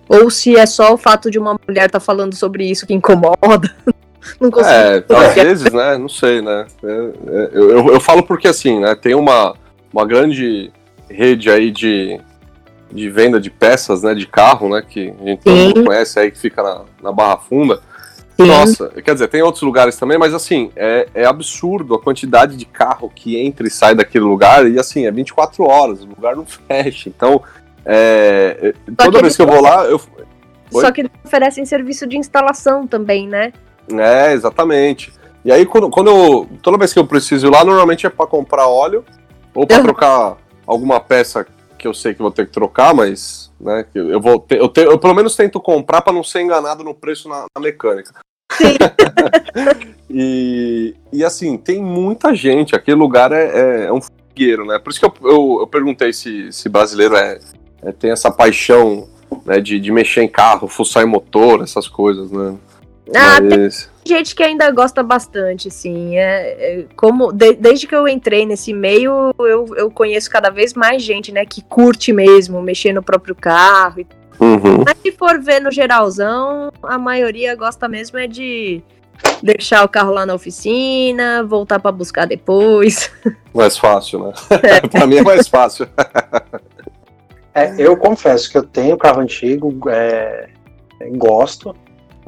Ou se é só o fato de uma mulher estar tá falando sobre isso que incomoda. Não consigo. É, às vezes, né? Não sei, né? Eu, eu, eu, eu falo porque assim, né? Tem uma, uma grande rede aí de, de venda de peças, né, de carro, né, que a gente não conhece aí, que fica na, na Barra Funda. Sim. Nossa, quer dizer, tem outros lugares também, mas assim, é, é absurdo a quantidade de carro que entra e sai daquele lugar, e assim, é 24 horas, o lugar não fecha. Então, é, toda vez que eu vou lá, eu. Oi? Só que eles oferecem serviço de instalação também, né? É, exatamente. E aí, quando, quando eu. Toda vez que eu preciso ir lá, normalmente é para comprar óleo ou para trocar alguma peça que eu sei que vou ter que trocar, mas. Né, eu vou ter, eu, te, eu pelo menos tento comprar para não ser enganado no preço na, na mecânica. E, e assim, tem muita gente. Aquele lugar é, é, é um fogueiro, né? Por isso que eu, eu, eu perguntei se, se brasileiro é, é, tem essa paixão né, de, de mexer em carro, fuçar em motor, essas coisas, né? Ah, Mas... tem gente que ainda gosta bastante, sim. É, é como de, desde que eu entrei nesse meio, eu, eu conheço cada vez mais gente, né, que curte mesmo mexer no próprio carro. Uhum. Mas se for ver no geralzão, a maioria gosta mesmo é de deixar o carro lá na oficina, voltar para buscar depois. Mais fácil, né? É. para mim é mais fácil. é, eu confesso que eu tenho carro antigo, é, gosto,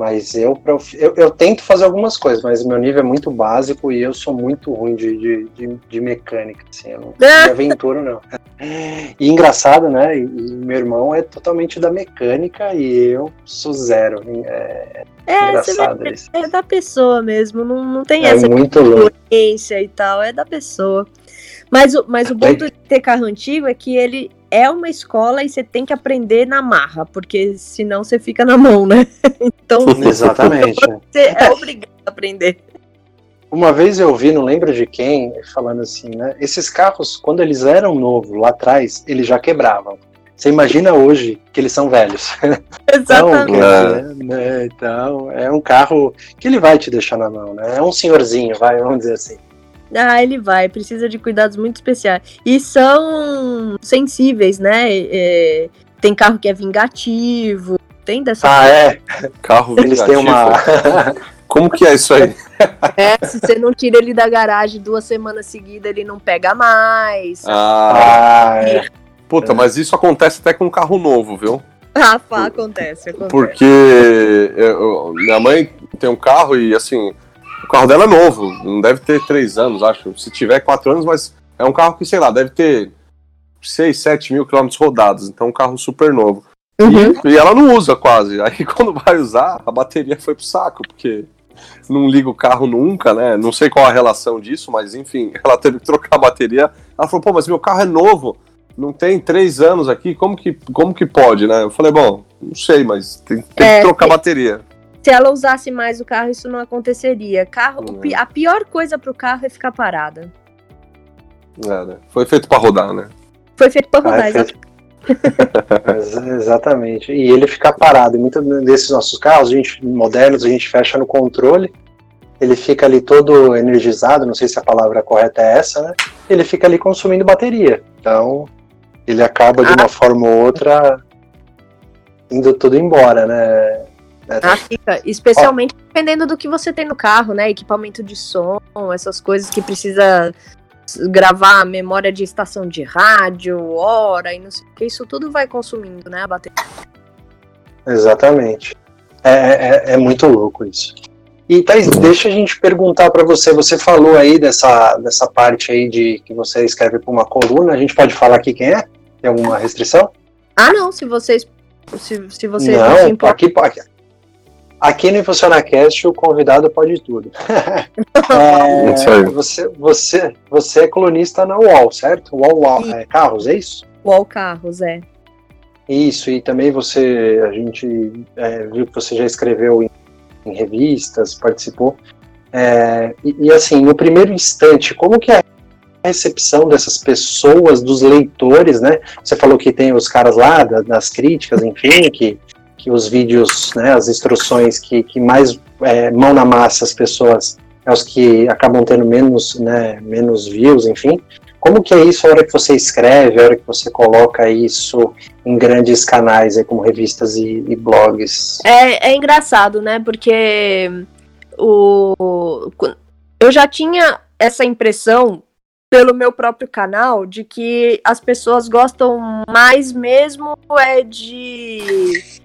mas eu, eu, eu, tento fazer algumas coisas, mas meu nível é muito básico e eu sou muito ruim de, de, de, de mecânica, assim, eu não de aventura, não. E engraçado, né? E, e, meu irmão é totalmente da mecânica e eu sou zero. É, é engraçado isso. É da pessoa mesmo, não, não tem é essa muito influência e tal, é da pessoa. Mas, mas o bom de ter carro antigo é que ele é uma escola e você tem que aprender na marra, porque senão você fica na mão, né? Então, exatamente. Você é obrigado a aprender. Uma vez eu vi, não lembro de quem, falando assim, né? Esses carros, quando eles eram novos lá atrás, eles já quebravam. Você imagina hoje que eles são velhos. Exatamente. Então, é, né, então, é um carro que ele vai te deixar na mão, né? É um senhorzinho, vai, vamos dizer assim. Ah, ele vai, precisa de cuidados muito especiais. E são sensíveis, né? É, tem carro que é vingativo, tem dessa. Ah, é? Carro Eles têm uma. Como que é isso aí? É, se você não tira ele da garagem duas semanas seguidas, ele não pega mais. Ah, ah é. Puta, mas isso acontece até com carro novo, viu? Rafa, acontece, acontece. Porque eu, minha mãe tem um carro e assim carro dela é novo, não deve ter três anos, acho. Se tiver quatro anos, mas é um carro que, sei lá, deve ter 6, 7 mil quilômetros rodados. Então, um carro super novo. Uhum. E, e, ela não usa quase. Aí, quando vai usar, a bateria foi pro saco, porque não liga o carro nunca, né? Não sei qual a relação disso, mas enfim, ela teve que trocar a bateria. Ela falou, pô, mas meu carro é novo, não tem três anos aqui, como que, como que pode, né? Eu falei, bom, não sei, mas tem, tem é, que trocar a bateria se ela usasse mais o carro, isso não aconteceria. Carro, uhum. A pior coisa pro carro é ficar parada. É, né? Foi feito para rodar, né? Foi feito para rodar, ah, é feito... exatamente. E ele ficar parado. E muitos desses nossos carros, a gente, modernos, a gente fecha no controle. Ele fica ali todo energizado, não sei se a palavra correta é essa, né? Ele fica ali consumindo bateria. Então, ele acaba de uma ah. forma ou outra indo tudo embora, né? É, ah, fica. Especialmente Ó. dependendo do que você tem no carro, né? Equipamento de som, essas coisas que precisa gravar memória de estação de rádio, hora e não sei o que. Isso tudo vai consumindo, né? A bateria. Exatamente. É, é, é muito louco isso. E Thaís, deixa a gente perguntar para você. Você falou aí dessa, dessa parte aí de que você escreve para uma coluna. A gente pode falar aqui quem é? Tem alguma restrição? Ah, não. Se vocês se, se vocês não, não aqui, aqui, Aqui no InfusionaCast o convidado pode tudo. é, você, você, você é colunista na UOL, certo? UOL, UOL é, Carros, é isso? UOL Carros, é. Isso, e também você, a gente é, viu que você já escreveu em, em revistas, participou. É, e, e, assim, no primeiro instante, como que é a recepção dessas pessoas, dos leitores, né? Você falou que tem os caras lá, das críticas, enfim, que que os vídeos, né, as instruções que, que mais é, mão na massa as pessoas é os que acabam tendo menos, né, menos views, enfim. Como que é isso a hora que você escreve, a hora que você coloca isso em grandes canais, aí, como revistas e, e blogs? É, é engraçado, né? Porque o, eu já tinha essa impressão pelo meu próprio canal de que as pessoas gostam mais mesmo é de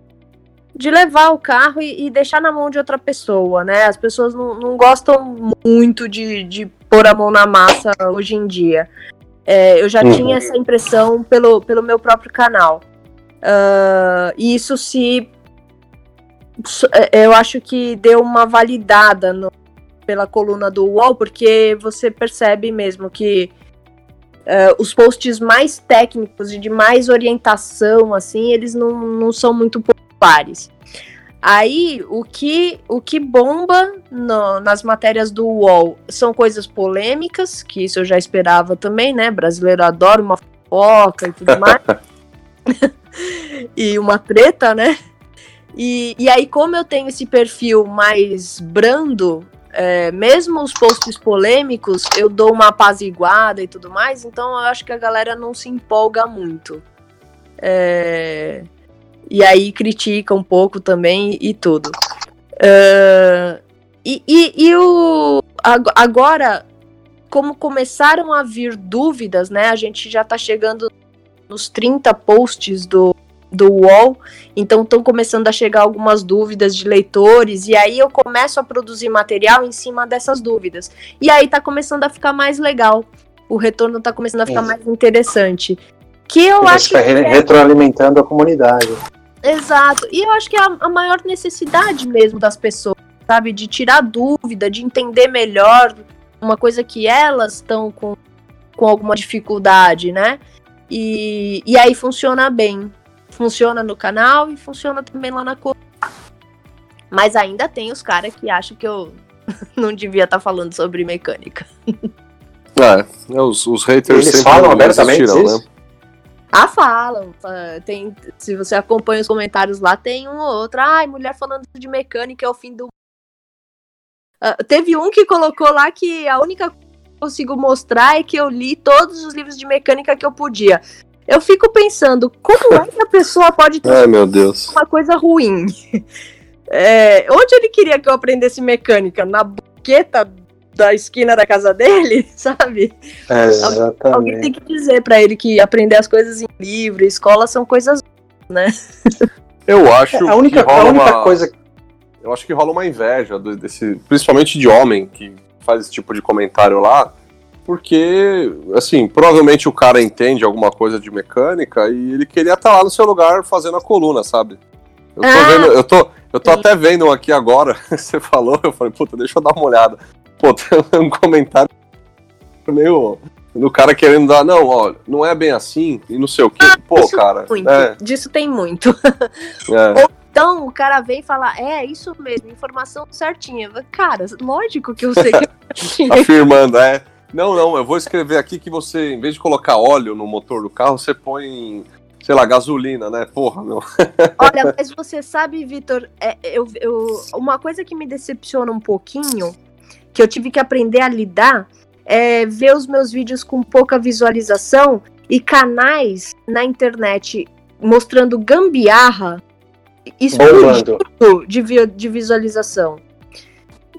de levar o carro e, e, deixar na mão de outra pessoa, né? As pessoas não, não gostam muito de, de pôr a mão na massa hoje em dia. É, eu já uhum. tinha essa impressão pelo, pelo meu próprio canal. Uh, e isso se é, eu acho que deu uma validada no, pela coluna do UOL, porque você percebe mesmo que uh, os posts mais técnicos e de mais orientação, assim, eles não, não são muito populares. Aí, o que, o que bomba no, nas matérias do UOL são coisas polêmicas, que isso eu já esperava também, né? Brasileiro adora uma fofoca e tudo mais. e uma treta, né? E, e aí, como eu tenho esse perfil mais brando, é, mesmo os posts polêmicos, eu dou uma apaziguada e tudo mais, então eu acho que a galera não se empolga muito. É, e aí critica um pouco também e tudo. É, e, e, e o, agora, como começaram a vir dúvidas, né? A gente já tá chegando nos 30 posts do, do UOL, então estão começando a chegar algumas dúvidas de leitores, e aí eu começo a produzir material em cima dessas dúvidas. E aí tá começando a ficar mais legal. O retorno tá começando a ficar Sim. mais interessante. Que eu Você acho que. Re é... retroalimentando a comunidade. Exato. E eu acho que é a, a maior necessidade mesmo das pessoas, sabe? De tirar dúvida, de entender melhor uma coisa que elas estão com, com alguma dificuldade, né? E, e aí funciona bem funciona no canal e funciona também lá na cor. Mas ainda tem os caras que acham que eu não devia estar tá falando sobre mecânica. É, os, os haters Eles falam abertamente isso? Né? Ah, falam. Tem, se você acompanha os comentários lá, tem um ou outro. Ai, mulher falando de mecânica é o fim do. Uh, teve um que colocou lá que a única coisa que eu consigo mostrar é que eu li todos os livros de mecânica que eu podia. Eu fico pensando, como é que a pessoa pode ter Ai, meu Deus. uma coisa ruim? É, onde ele queria que eu aprendesse mecânica? Na buqueta da esquina da casa dele, sabe? É, exatamente. Alguém tem que dizer para ele que aprender as coisas em livro, escola são coisas, né? Eu acho é, a única, que rola a única uma, coisa eu acho que rola uma inveja desse, principalmente de homem que faz esse tipo de comentário lá, porque, assim, provavelmente o cara entende alguma coisa de mecânica e ele queria estar lá no seu lugar fazendo a coluna, sabe? Eu tô ah, vendo, eu tô, eu tô até vendo aqui agora, você falou, eu falei, puta, deixa eu dar uma olhada. Pô, tem um comentário meio do cara querendo dar, não, ó, não é bem assim, e não sei o quê. Ah, Pô, cara. Muito, é. Disso tem muito. É. Ou então o cara vem e fala, é, isso mesmo, informação certinha. Cara, lógico que eu sei que Afirmando, é. Não, não, eu vou escrever aqui que você, em vez de colocar óleo no motor do carro, você põe, sei lá, gasolina, né? Porra, meu. Olha, mas você sabe, Vitor, é, eu, eu, uma coisa que me decepciona um pouquinho, que eu tive que aprender a lidar, é ver os meus vídeos com pouca visualização e canais na internet mostrando gambiarra explodindo de, de visualização.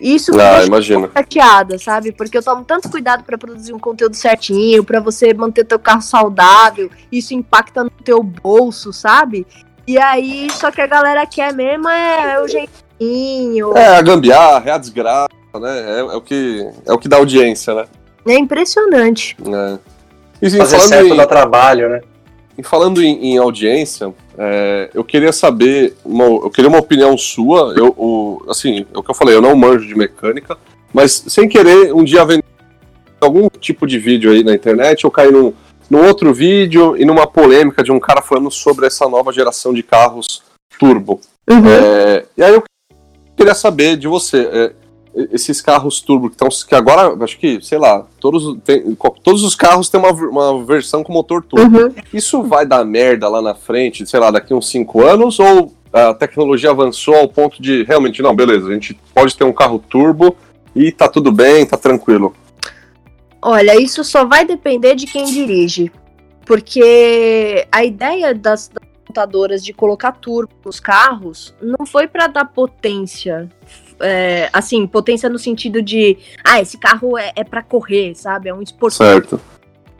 Isso ah, deixa chateada, sabe? Porque eu tomo tanto cuidado para produzir um conteúdo certinho, para você manter teu carro saudável, isso impacta no teu bolso, sabe? E aí, só que a galera quer mesmo é, é o jeitinho. É, a gambiarra, é a desgraça, né? É, é, o, que, é o que dá audiência, né? É impressionante. É. E, Fazer certo em, dá trabalho, né? E falando em, em audiência, é, eu queria saber, uma, eu queria uma opinião sua. Eu, o, assim, é o que eu falei, eu não manjo de mecânica, mas sem querer, um dia vendo algum tipo de vídeo aí na internet, eu caí num, num outro vídeo e numa polêmica de um cara falando sobre essa nova geração de carros turbo. Uhum. É, e aí eu queria saber de você. É, esses carros turbo que estão. Que agora, acho que, sei lá, todos, tem, todos os carros têm uma, uma versão com motor turbo. Uhum. Isso vai dar merda lá na frente, sei lá, daqui uns 5 anos? Ou a tecnologia avançou ao ponto de realmente, não, beleza, a gente pode ter um carro turbo e tá tudo bem, tá tranquilo? Olha, isso só vai depender de quem dirige. Porque a ideia das, das montadoras de colocar turbo nos carros não foi para dar potência é, assim, potência no sentido de, ah, esse carro é, é para correr, sabe? É um esporte. Certo.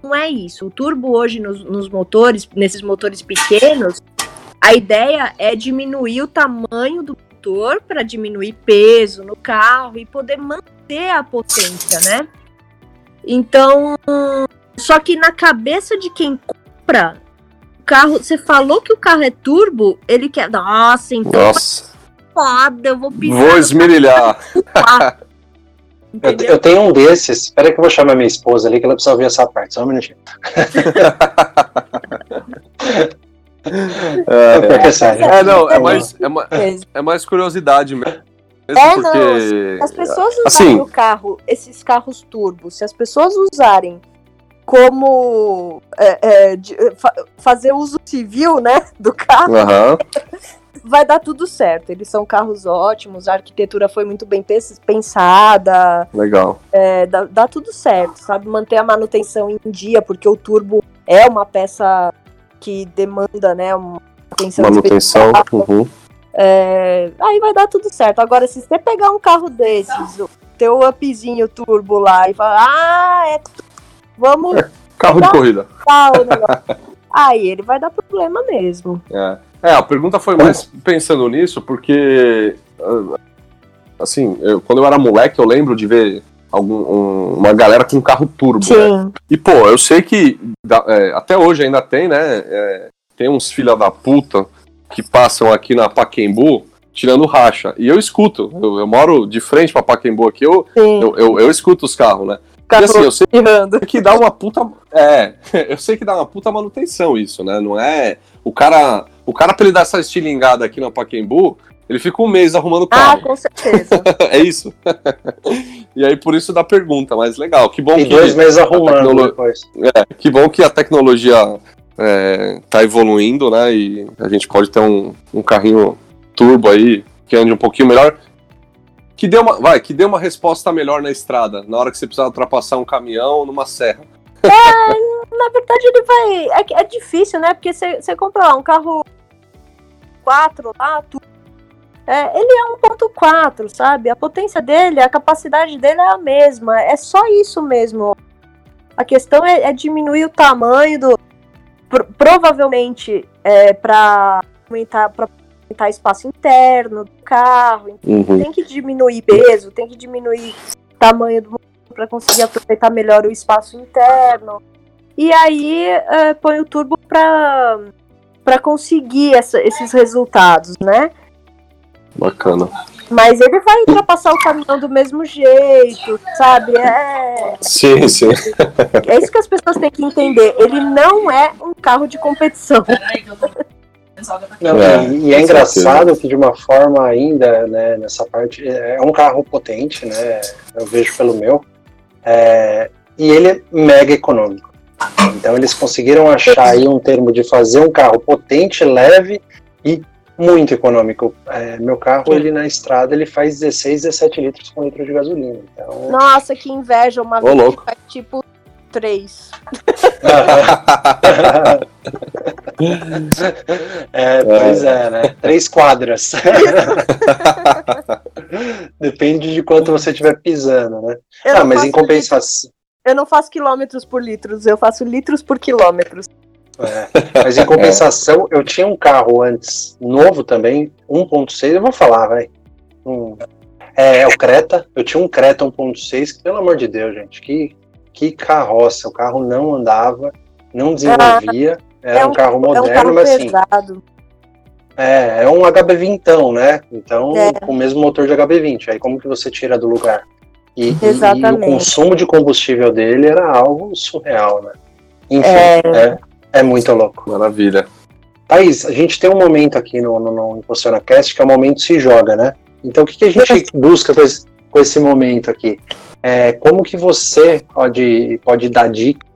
Não é isso. O turbo hoje nos, nos motores, nesses motores pequenos, a ideia é diminuir o tamanho do motor para diminuir peso no carro e poder manter a potência, né? Então, só que na cabeça de quem compra o carro, você falou que o carro é turbo, ele quer, nossa, então nossa foda, eu vou pisar. Vou esmirilhar. Eu, eu, tenho um desses. Espera que eu vou chamar minha esposa ali, que ela precisa ouvir essa parte. Só um minutinho. é, é, não, é mais, é, mais, é mais curiosidade mesmo. É, porque... não. As pessoas usarem assim, o carro, esses carros turbos, se as pessoas usarem como é, é, de, fa fazer uso civil, né, do carro, uhum. Vai dar tudo certo. Eles são carros ótimos, a arquitetura foi muito bem pensada. Legal. É, dá, dá, tudo certo, sabe? Manter a manutenção em dia, porque o turbo é uma peça que demanda, né, uma manutenção. Manutenção. Uhum. É, aí vai dar tudo certo. Agora, se você pegar um carro desses, o teu upzinho turbo lá e falar, ah, é. Vamos. É, carro de corrida. aí ele vai dar problema mesmo. É. é, a pergunta foi mais pensando nisso, porque. Ah, assim, eu, quando eu era moleque, eu lembro de ver algum, um, uma galera com carro turbo. Né? E, pô, eu sei que é, até hoje ainda tem, né? É, tem uns filha da puta que passam aqui na Paquembu tirando racha. E eu escuto, eu, eu moro de frente pra Paquembu aqui, eu, eu, eu, eu, escuto os carros, né? E assim, eu sei que dá uma puta. É, eu sei que dá uma puta manutenção isso, né? Não é. O cara. O cara, pra ele dar essa estilingada aqui na Paquembu, ele fica um mês arrumando o carro. Ah, com certeza. é isso. e aí, por isso da pergunta, mas legal. Que bom e que. dois meses arrumando tecnolo... depois. É, que bom que a tecnologia é, tá evoluindo, né? E a gente pode ter um, um carrinho turbo aí que ande um pouquinho melhor. Que dê uma, vai, que dê uma resposta melhor na estrada, na hora que você precisar ultrapassar um caminhão numa serra. É, na verdade ele vai. É, é difícil, né? Porque você compra um carro 4 lá, tu, é, ele é 1.4, sabe? A potência dele, a capacidade dele é a mesma. É só isso mesmo. A questão é, é diminuir o tamanho do, provavelmente é, para aumentar, para aumentar espaço interno do carro. Uhum. Tem que diminuir peso, tem que diminuir tamanho do para conseguir aproveitar melhor o espaço interno. E aí é, põe o turbo para para conseguir essa, esses resultados, né? Bacana. Mas ele vai ultrapassar o caminhão do mesmo jeito, sabe? É... Sim, sim. É isso que as pessoas têm que entender. Ele não é um carro de competição. Não, é, e, é engraçado certeza. que de uma forma ainda, né, nessa parte, é um carro potente, né? Eu vejo pelo meu. É, e ele é mega econômico. Então eles conseguiram achar aí um termo de fazer um carro potente, leve e muito econômico. É, meu carro, ele na estrada, ele faz 16, 17 litros com litro de gasolina. Então... Nossa, que inveja. Uma vez louco. faz tipo 3. é, pois é, né? Três quadras. Depende de quanto você estiver pisando, né? Eu ah, mas em compensação. Eu não faço quilômetros por litros, eu faço litros por quilômetros. É. Mas em compensação, eu tinha um carro antes, novo também, 1.6, eu vou falar, vai. Um, é, é, o Creta, eu tinha um Creta 1.6, pelo amor de Deus, gente, que, que carroça, o carro não andava, não desenvolvia, ah, era é um, um, carro moderno, é um carro mas assim... Pesado. É, é um HB20, né? Então, é. com o mesmo motor de HB20. Aí como que você tira do lugar? E, e, e o consumo de combustível dele era algo surreal, né? Enfim, é, é é muito louco. Maravilha. Thaís, a gente tem um momento aqui no, no, no Cast que é o momento se joga, né? Então o que, que a gente busca com esse, com esse momento aqui? É, como que você pode, pode dar dicas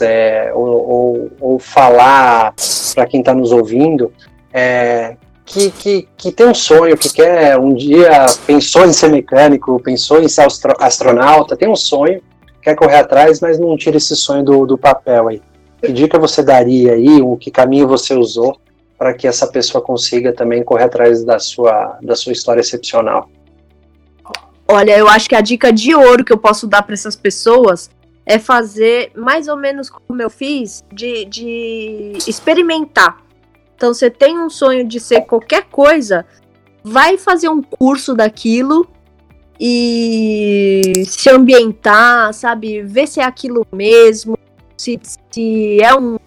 é, ou, ou, ou falar para quem está nos ouvindo é, que, que, que tem um sonho, que quer um dia pensou em ser mecânico, pensou em ser astronauta, tem um sonho, quer correr atrás, mas não tira esse sonho do, do papel aí. Que dica você daria aí, o que caminho você usou para que essa pessoa consiga também correr atrás da sua, da sua história excepcional? Olha, eu acho que a dica de ouro que eu posso dar para essas pessoas é fazer mais ou menos como eu fiz, de, de experimentar. Então, você tem um sonho de ser qualquer coisa, vai fazer um curso daquilo e se ambientar, sabe? Ver se é aquilo mesmo, se, se é um,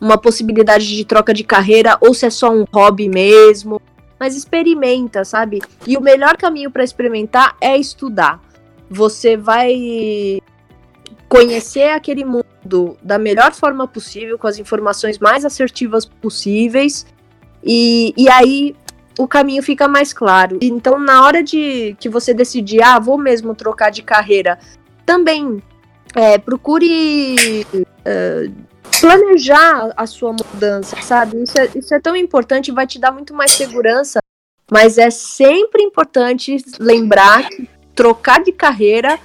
uma possibilidade de troca de carreira ou se é só um hobby mesmo. mas experimenta, sabe? E o melhor caminho para experimentar é estudar. Você vai conhecer aquele mundo da melhor forma possível, com as informações mais assertivas possíveis, e, e aí o caminho fica mais claro. Então, na hora de que você decidir, ah, vou mesmo trocar de carreira, também é, procure uh, planejar a sua mudança, sabe? Isso é, isso é tão importante, vai te dar muito mais segurança, mas é sempre importante lembrar que trocar de carreira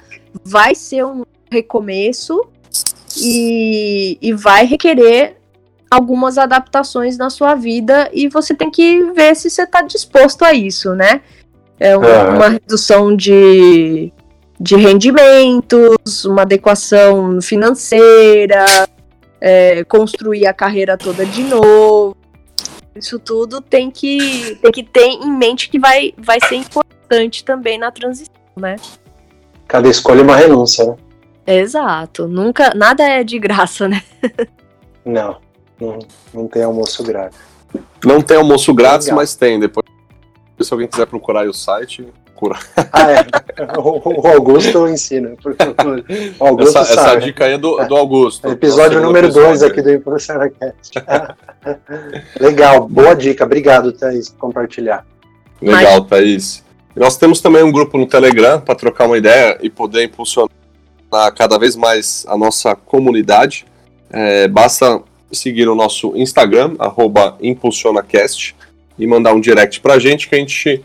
vai ser um recomeço e, e vai requerer algumas adaptações na sua vida e você tem que ver se você está disposto a isso, né? É uma, uma redução de, de rendimentos, uma adequação financeira, é, construir a carreira toda de novo. Isso tudo tem que, tem que ter em mente que vai, vai ser importante também na transição, né? Cada escolha é uma renúncia, né? Exato. Nunca, nada é de graça, né? Não, não, não tem almoço grátis. Não tem almoço grátis, Legal. mas tem. Depois, se alguém quiser procurar aí o site, procura. Ah, é. O, Augusto ensina. O Augusto essa, essa dica aí é do, do Augusto. Episódio número 2 aqui do ImpulsionaCast. Legal, boa dica. Obrigado, Thaís, por compartilhar. Legal, Mas... Thaís. Nós temos também um grupo no Telegram para trocar uma ideia e poder impulsionar cada vez mais a nossa comunidade. É, basta seguir o nosso Instagram, ImpulsionaCast, e mandar um direct para a gente que a gente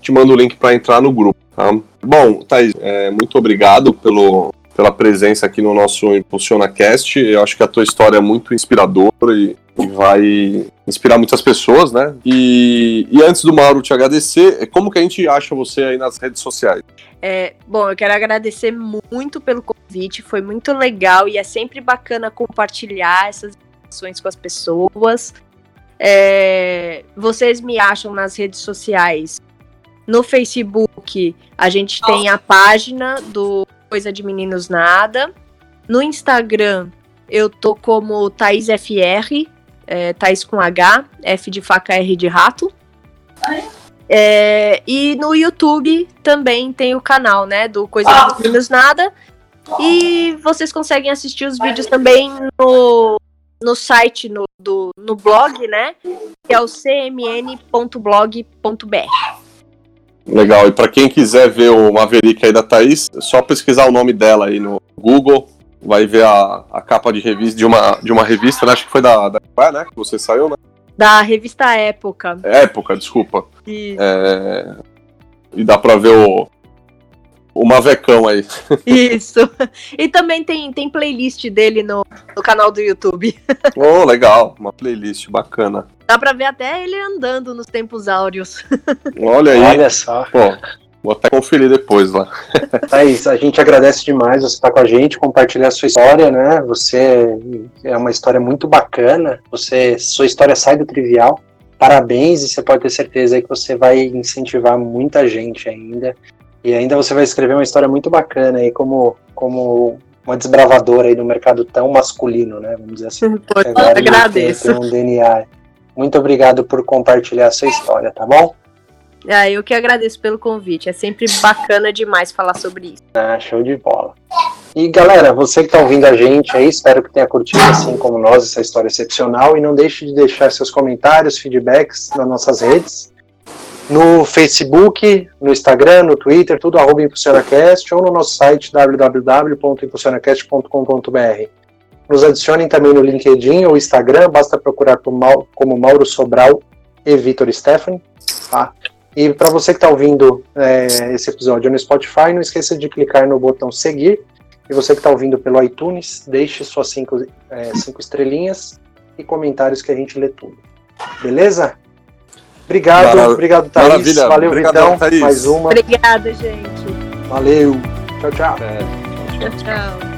te manda o link para entrar no grupo. Tá? Bom, Thaís, é, muito obrigado pelo, pela presença aqui no nosso ImpulsionaCast. Eu acho que a tua história é muito inspiradora e, e vai inspirar muitas pessoas, né? E, e, antes do Mauro te agradecer, como que a gente acha você aí nas redes sociais? É, bom, eu quero agradecer muito pelo convite, foi muito legal e é sempre bacana compartilhar essas informações com as pessoas. É, vocês me acham nas redes sociais. No Facebook, a gente tem a página do Coisa de Meninos Nada. No Instagram, eu tô como Thaís FR, é, Thaís com H, F de faca, R de rato. É, e no YouTube também tem o canal, né, do Coisa de Meninos Nada. E vocês conseguem assistir os vídeos também no, no site, no, do, no blog, né, que é o cmn.blog.br. Legal, e para quem quiser ver o Maverick aí da Thaís, é só pesquisar o nome dela aí no Google, vai ver a, a capa de revista de uma, de uma revista, né? acho que foi da, da né? Que você saiu, né? Da revista Época. Época, desculpa. Isso. É, e dá pra ver o, o Mavecão aí. Isso. E também tem, tem playlist dele no, no canal do YouTube. Oh, legal. Uma playlist bacana. Dá pra ver até ele andando nos tempos áureos. Olha aí. Olha só. Pô, vou até conferir depois lá. Thaís, a gente agradece demais você estar com a gente, compartilhar a sua história, né? Você é uma história muito bacana. Você, sua história sai do trivial. Parabéns e você pode ter certeza que você vai incentivar muita gente ainda e ainda você vai escrever uma história muito bacana aí, como, como uma desbravadora aí no mercado tão masculino, né? Vamos dizer assim. Pô, agradeço. Tem, tem um DNA. Muito obrigado por compartilhar a sua história, tá bom? Ah, eu que agradeço pelo convite. É sempre bacana demais falar sobre isso. Ah, show de bola. E galera, você que está ouvindo a gente aí, espero que tenha curtido assim como nós essa história excepcional. E não deixe de deixar seus comentários, feedbacks nas nossas redes no Facebook, no Instagram, no Twitter, tudo arroba ImpulsionaCast ou no nosso site www.impulsionacast.com.br. Nos adicionem também no LinkedIn ou Instagram, basta procurar como Mauro Sobral e Vitor Stephanie. Tá? E para você que está ouvindo é, esse episódio no Spotify, não esqueça de clicar no botão seguir. E você que está ouvindo pelo iTunes, deixe suas cinco, é, cinco estrelinhas e comentários que a gente lê tudo. Beleza? Obrigado, Marav obrigado, Thaís. Maravilha. Valeu, Obrigadão, Vitão. Thaís. Mais uma. Obrigada, gente. Valeu. Tchau, tchau. É, tchau, tchau. tchau.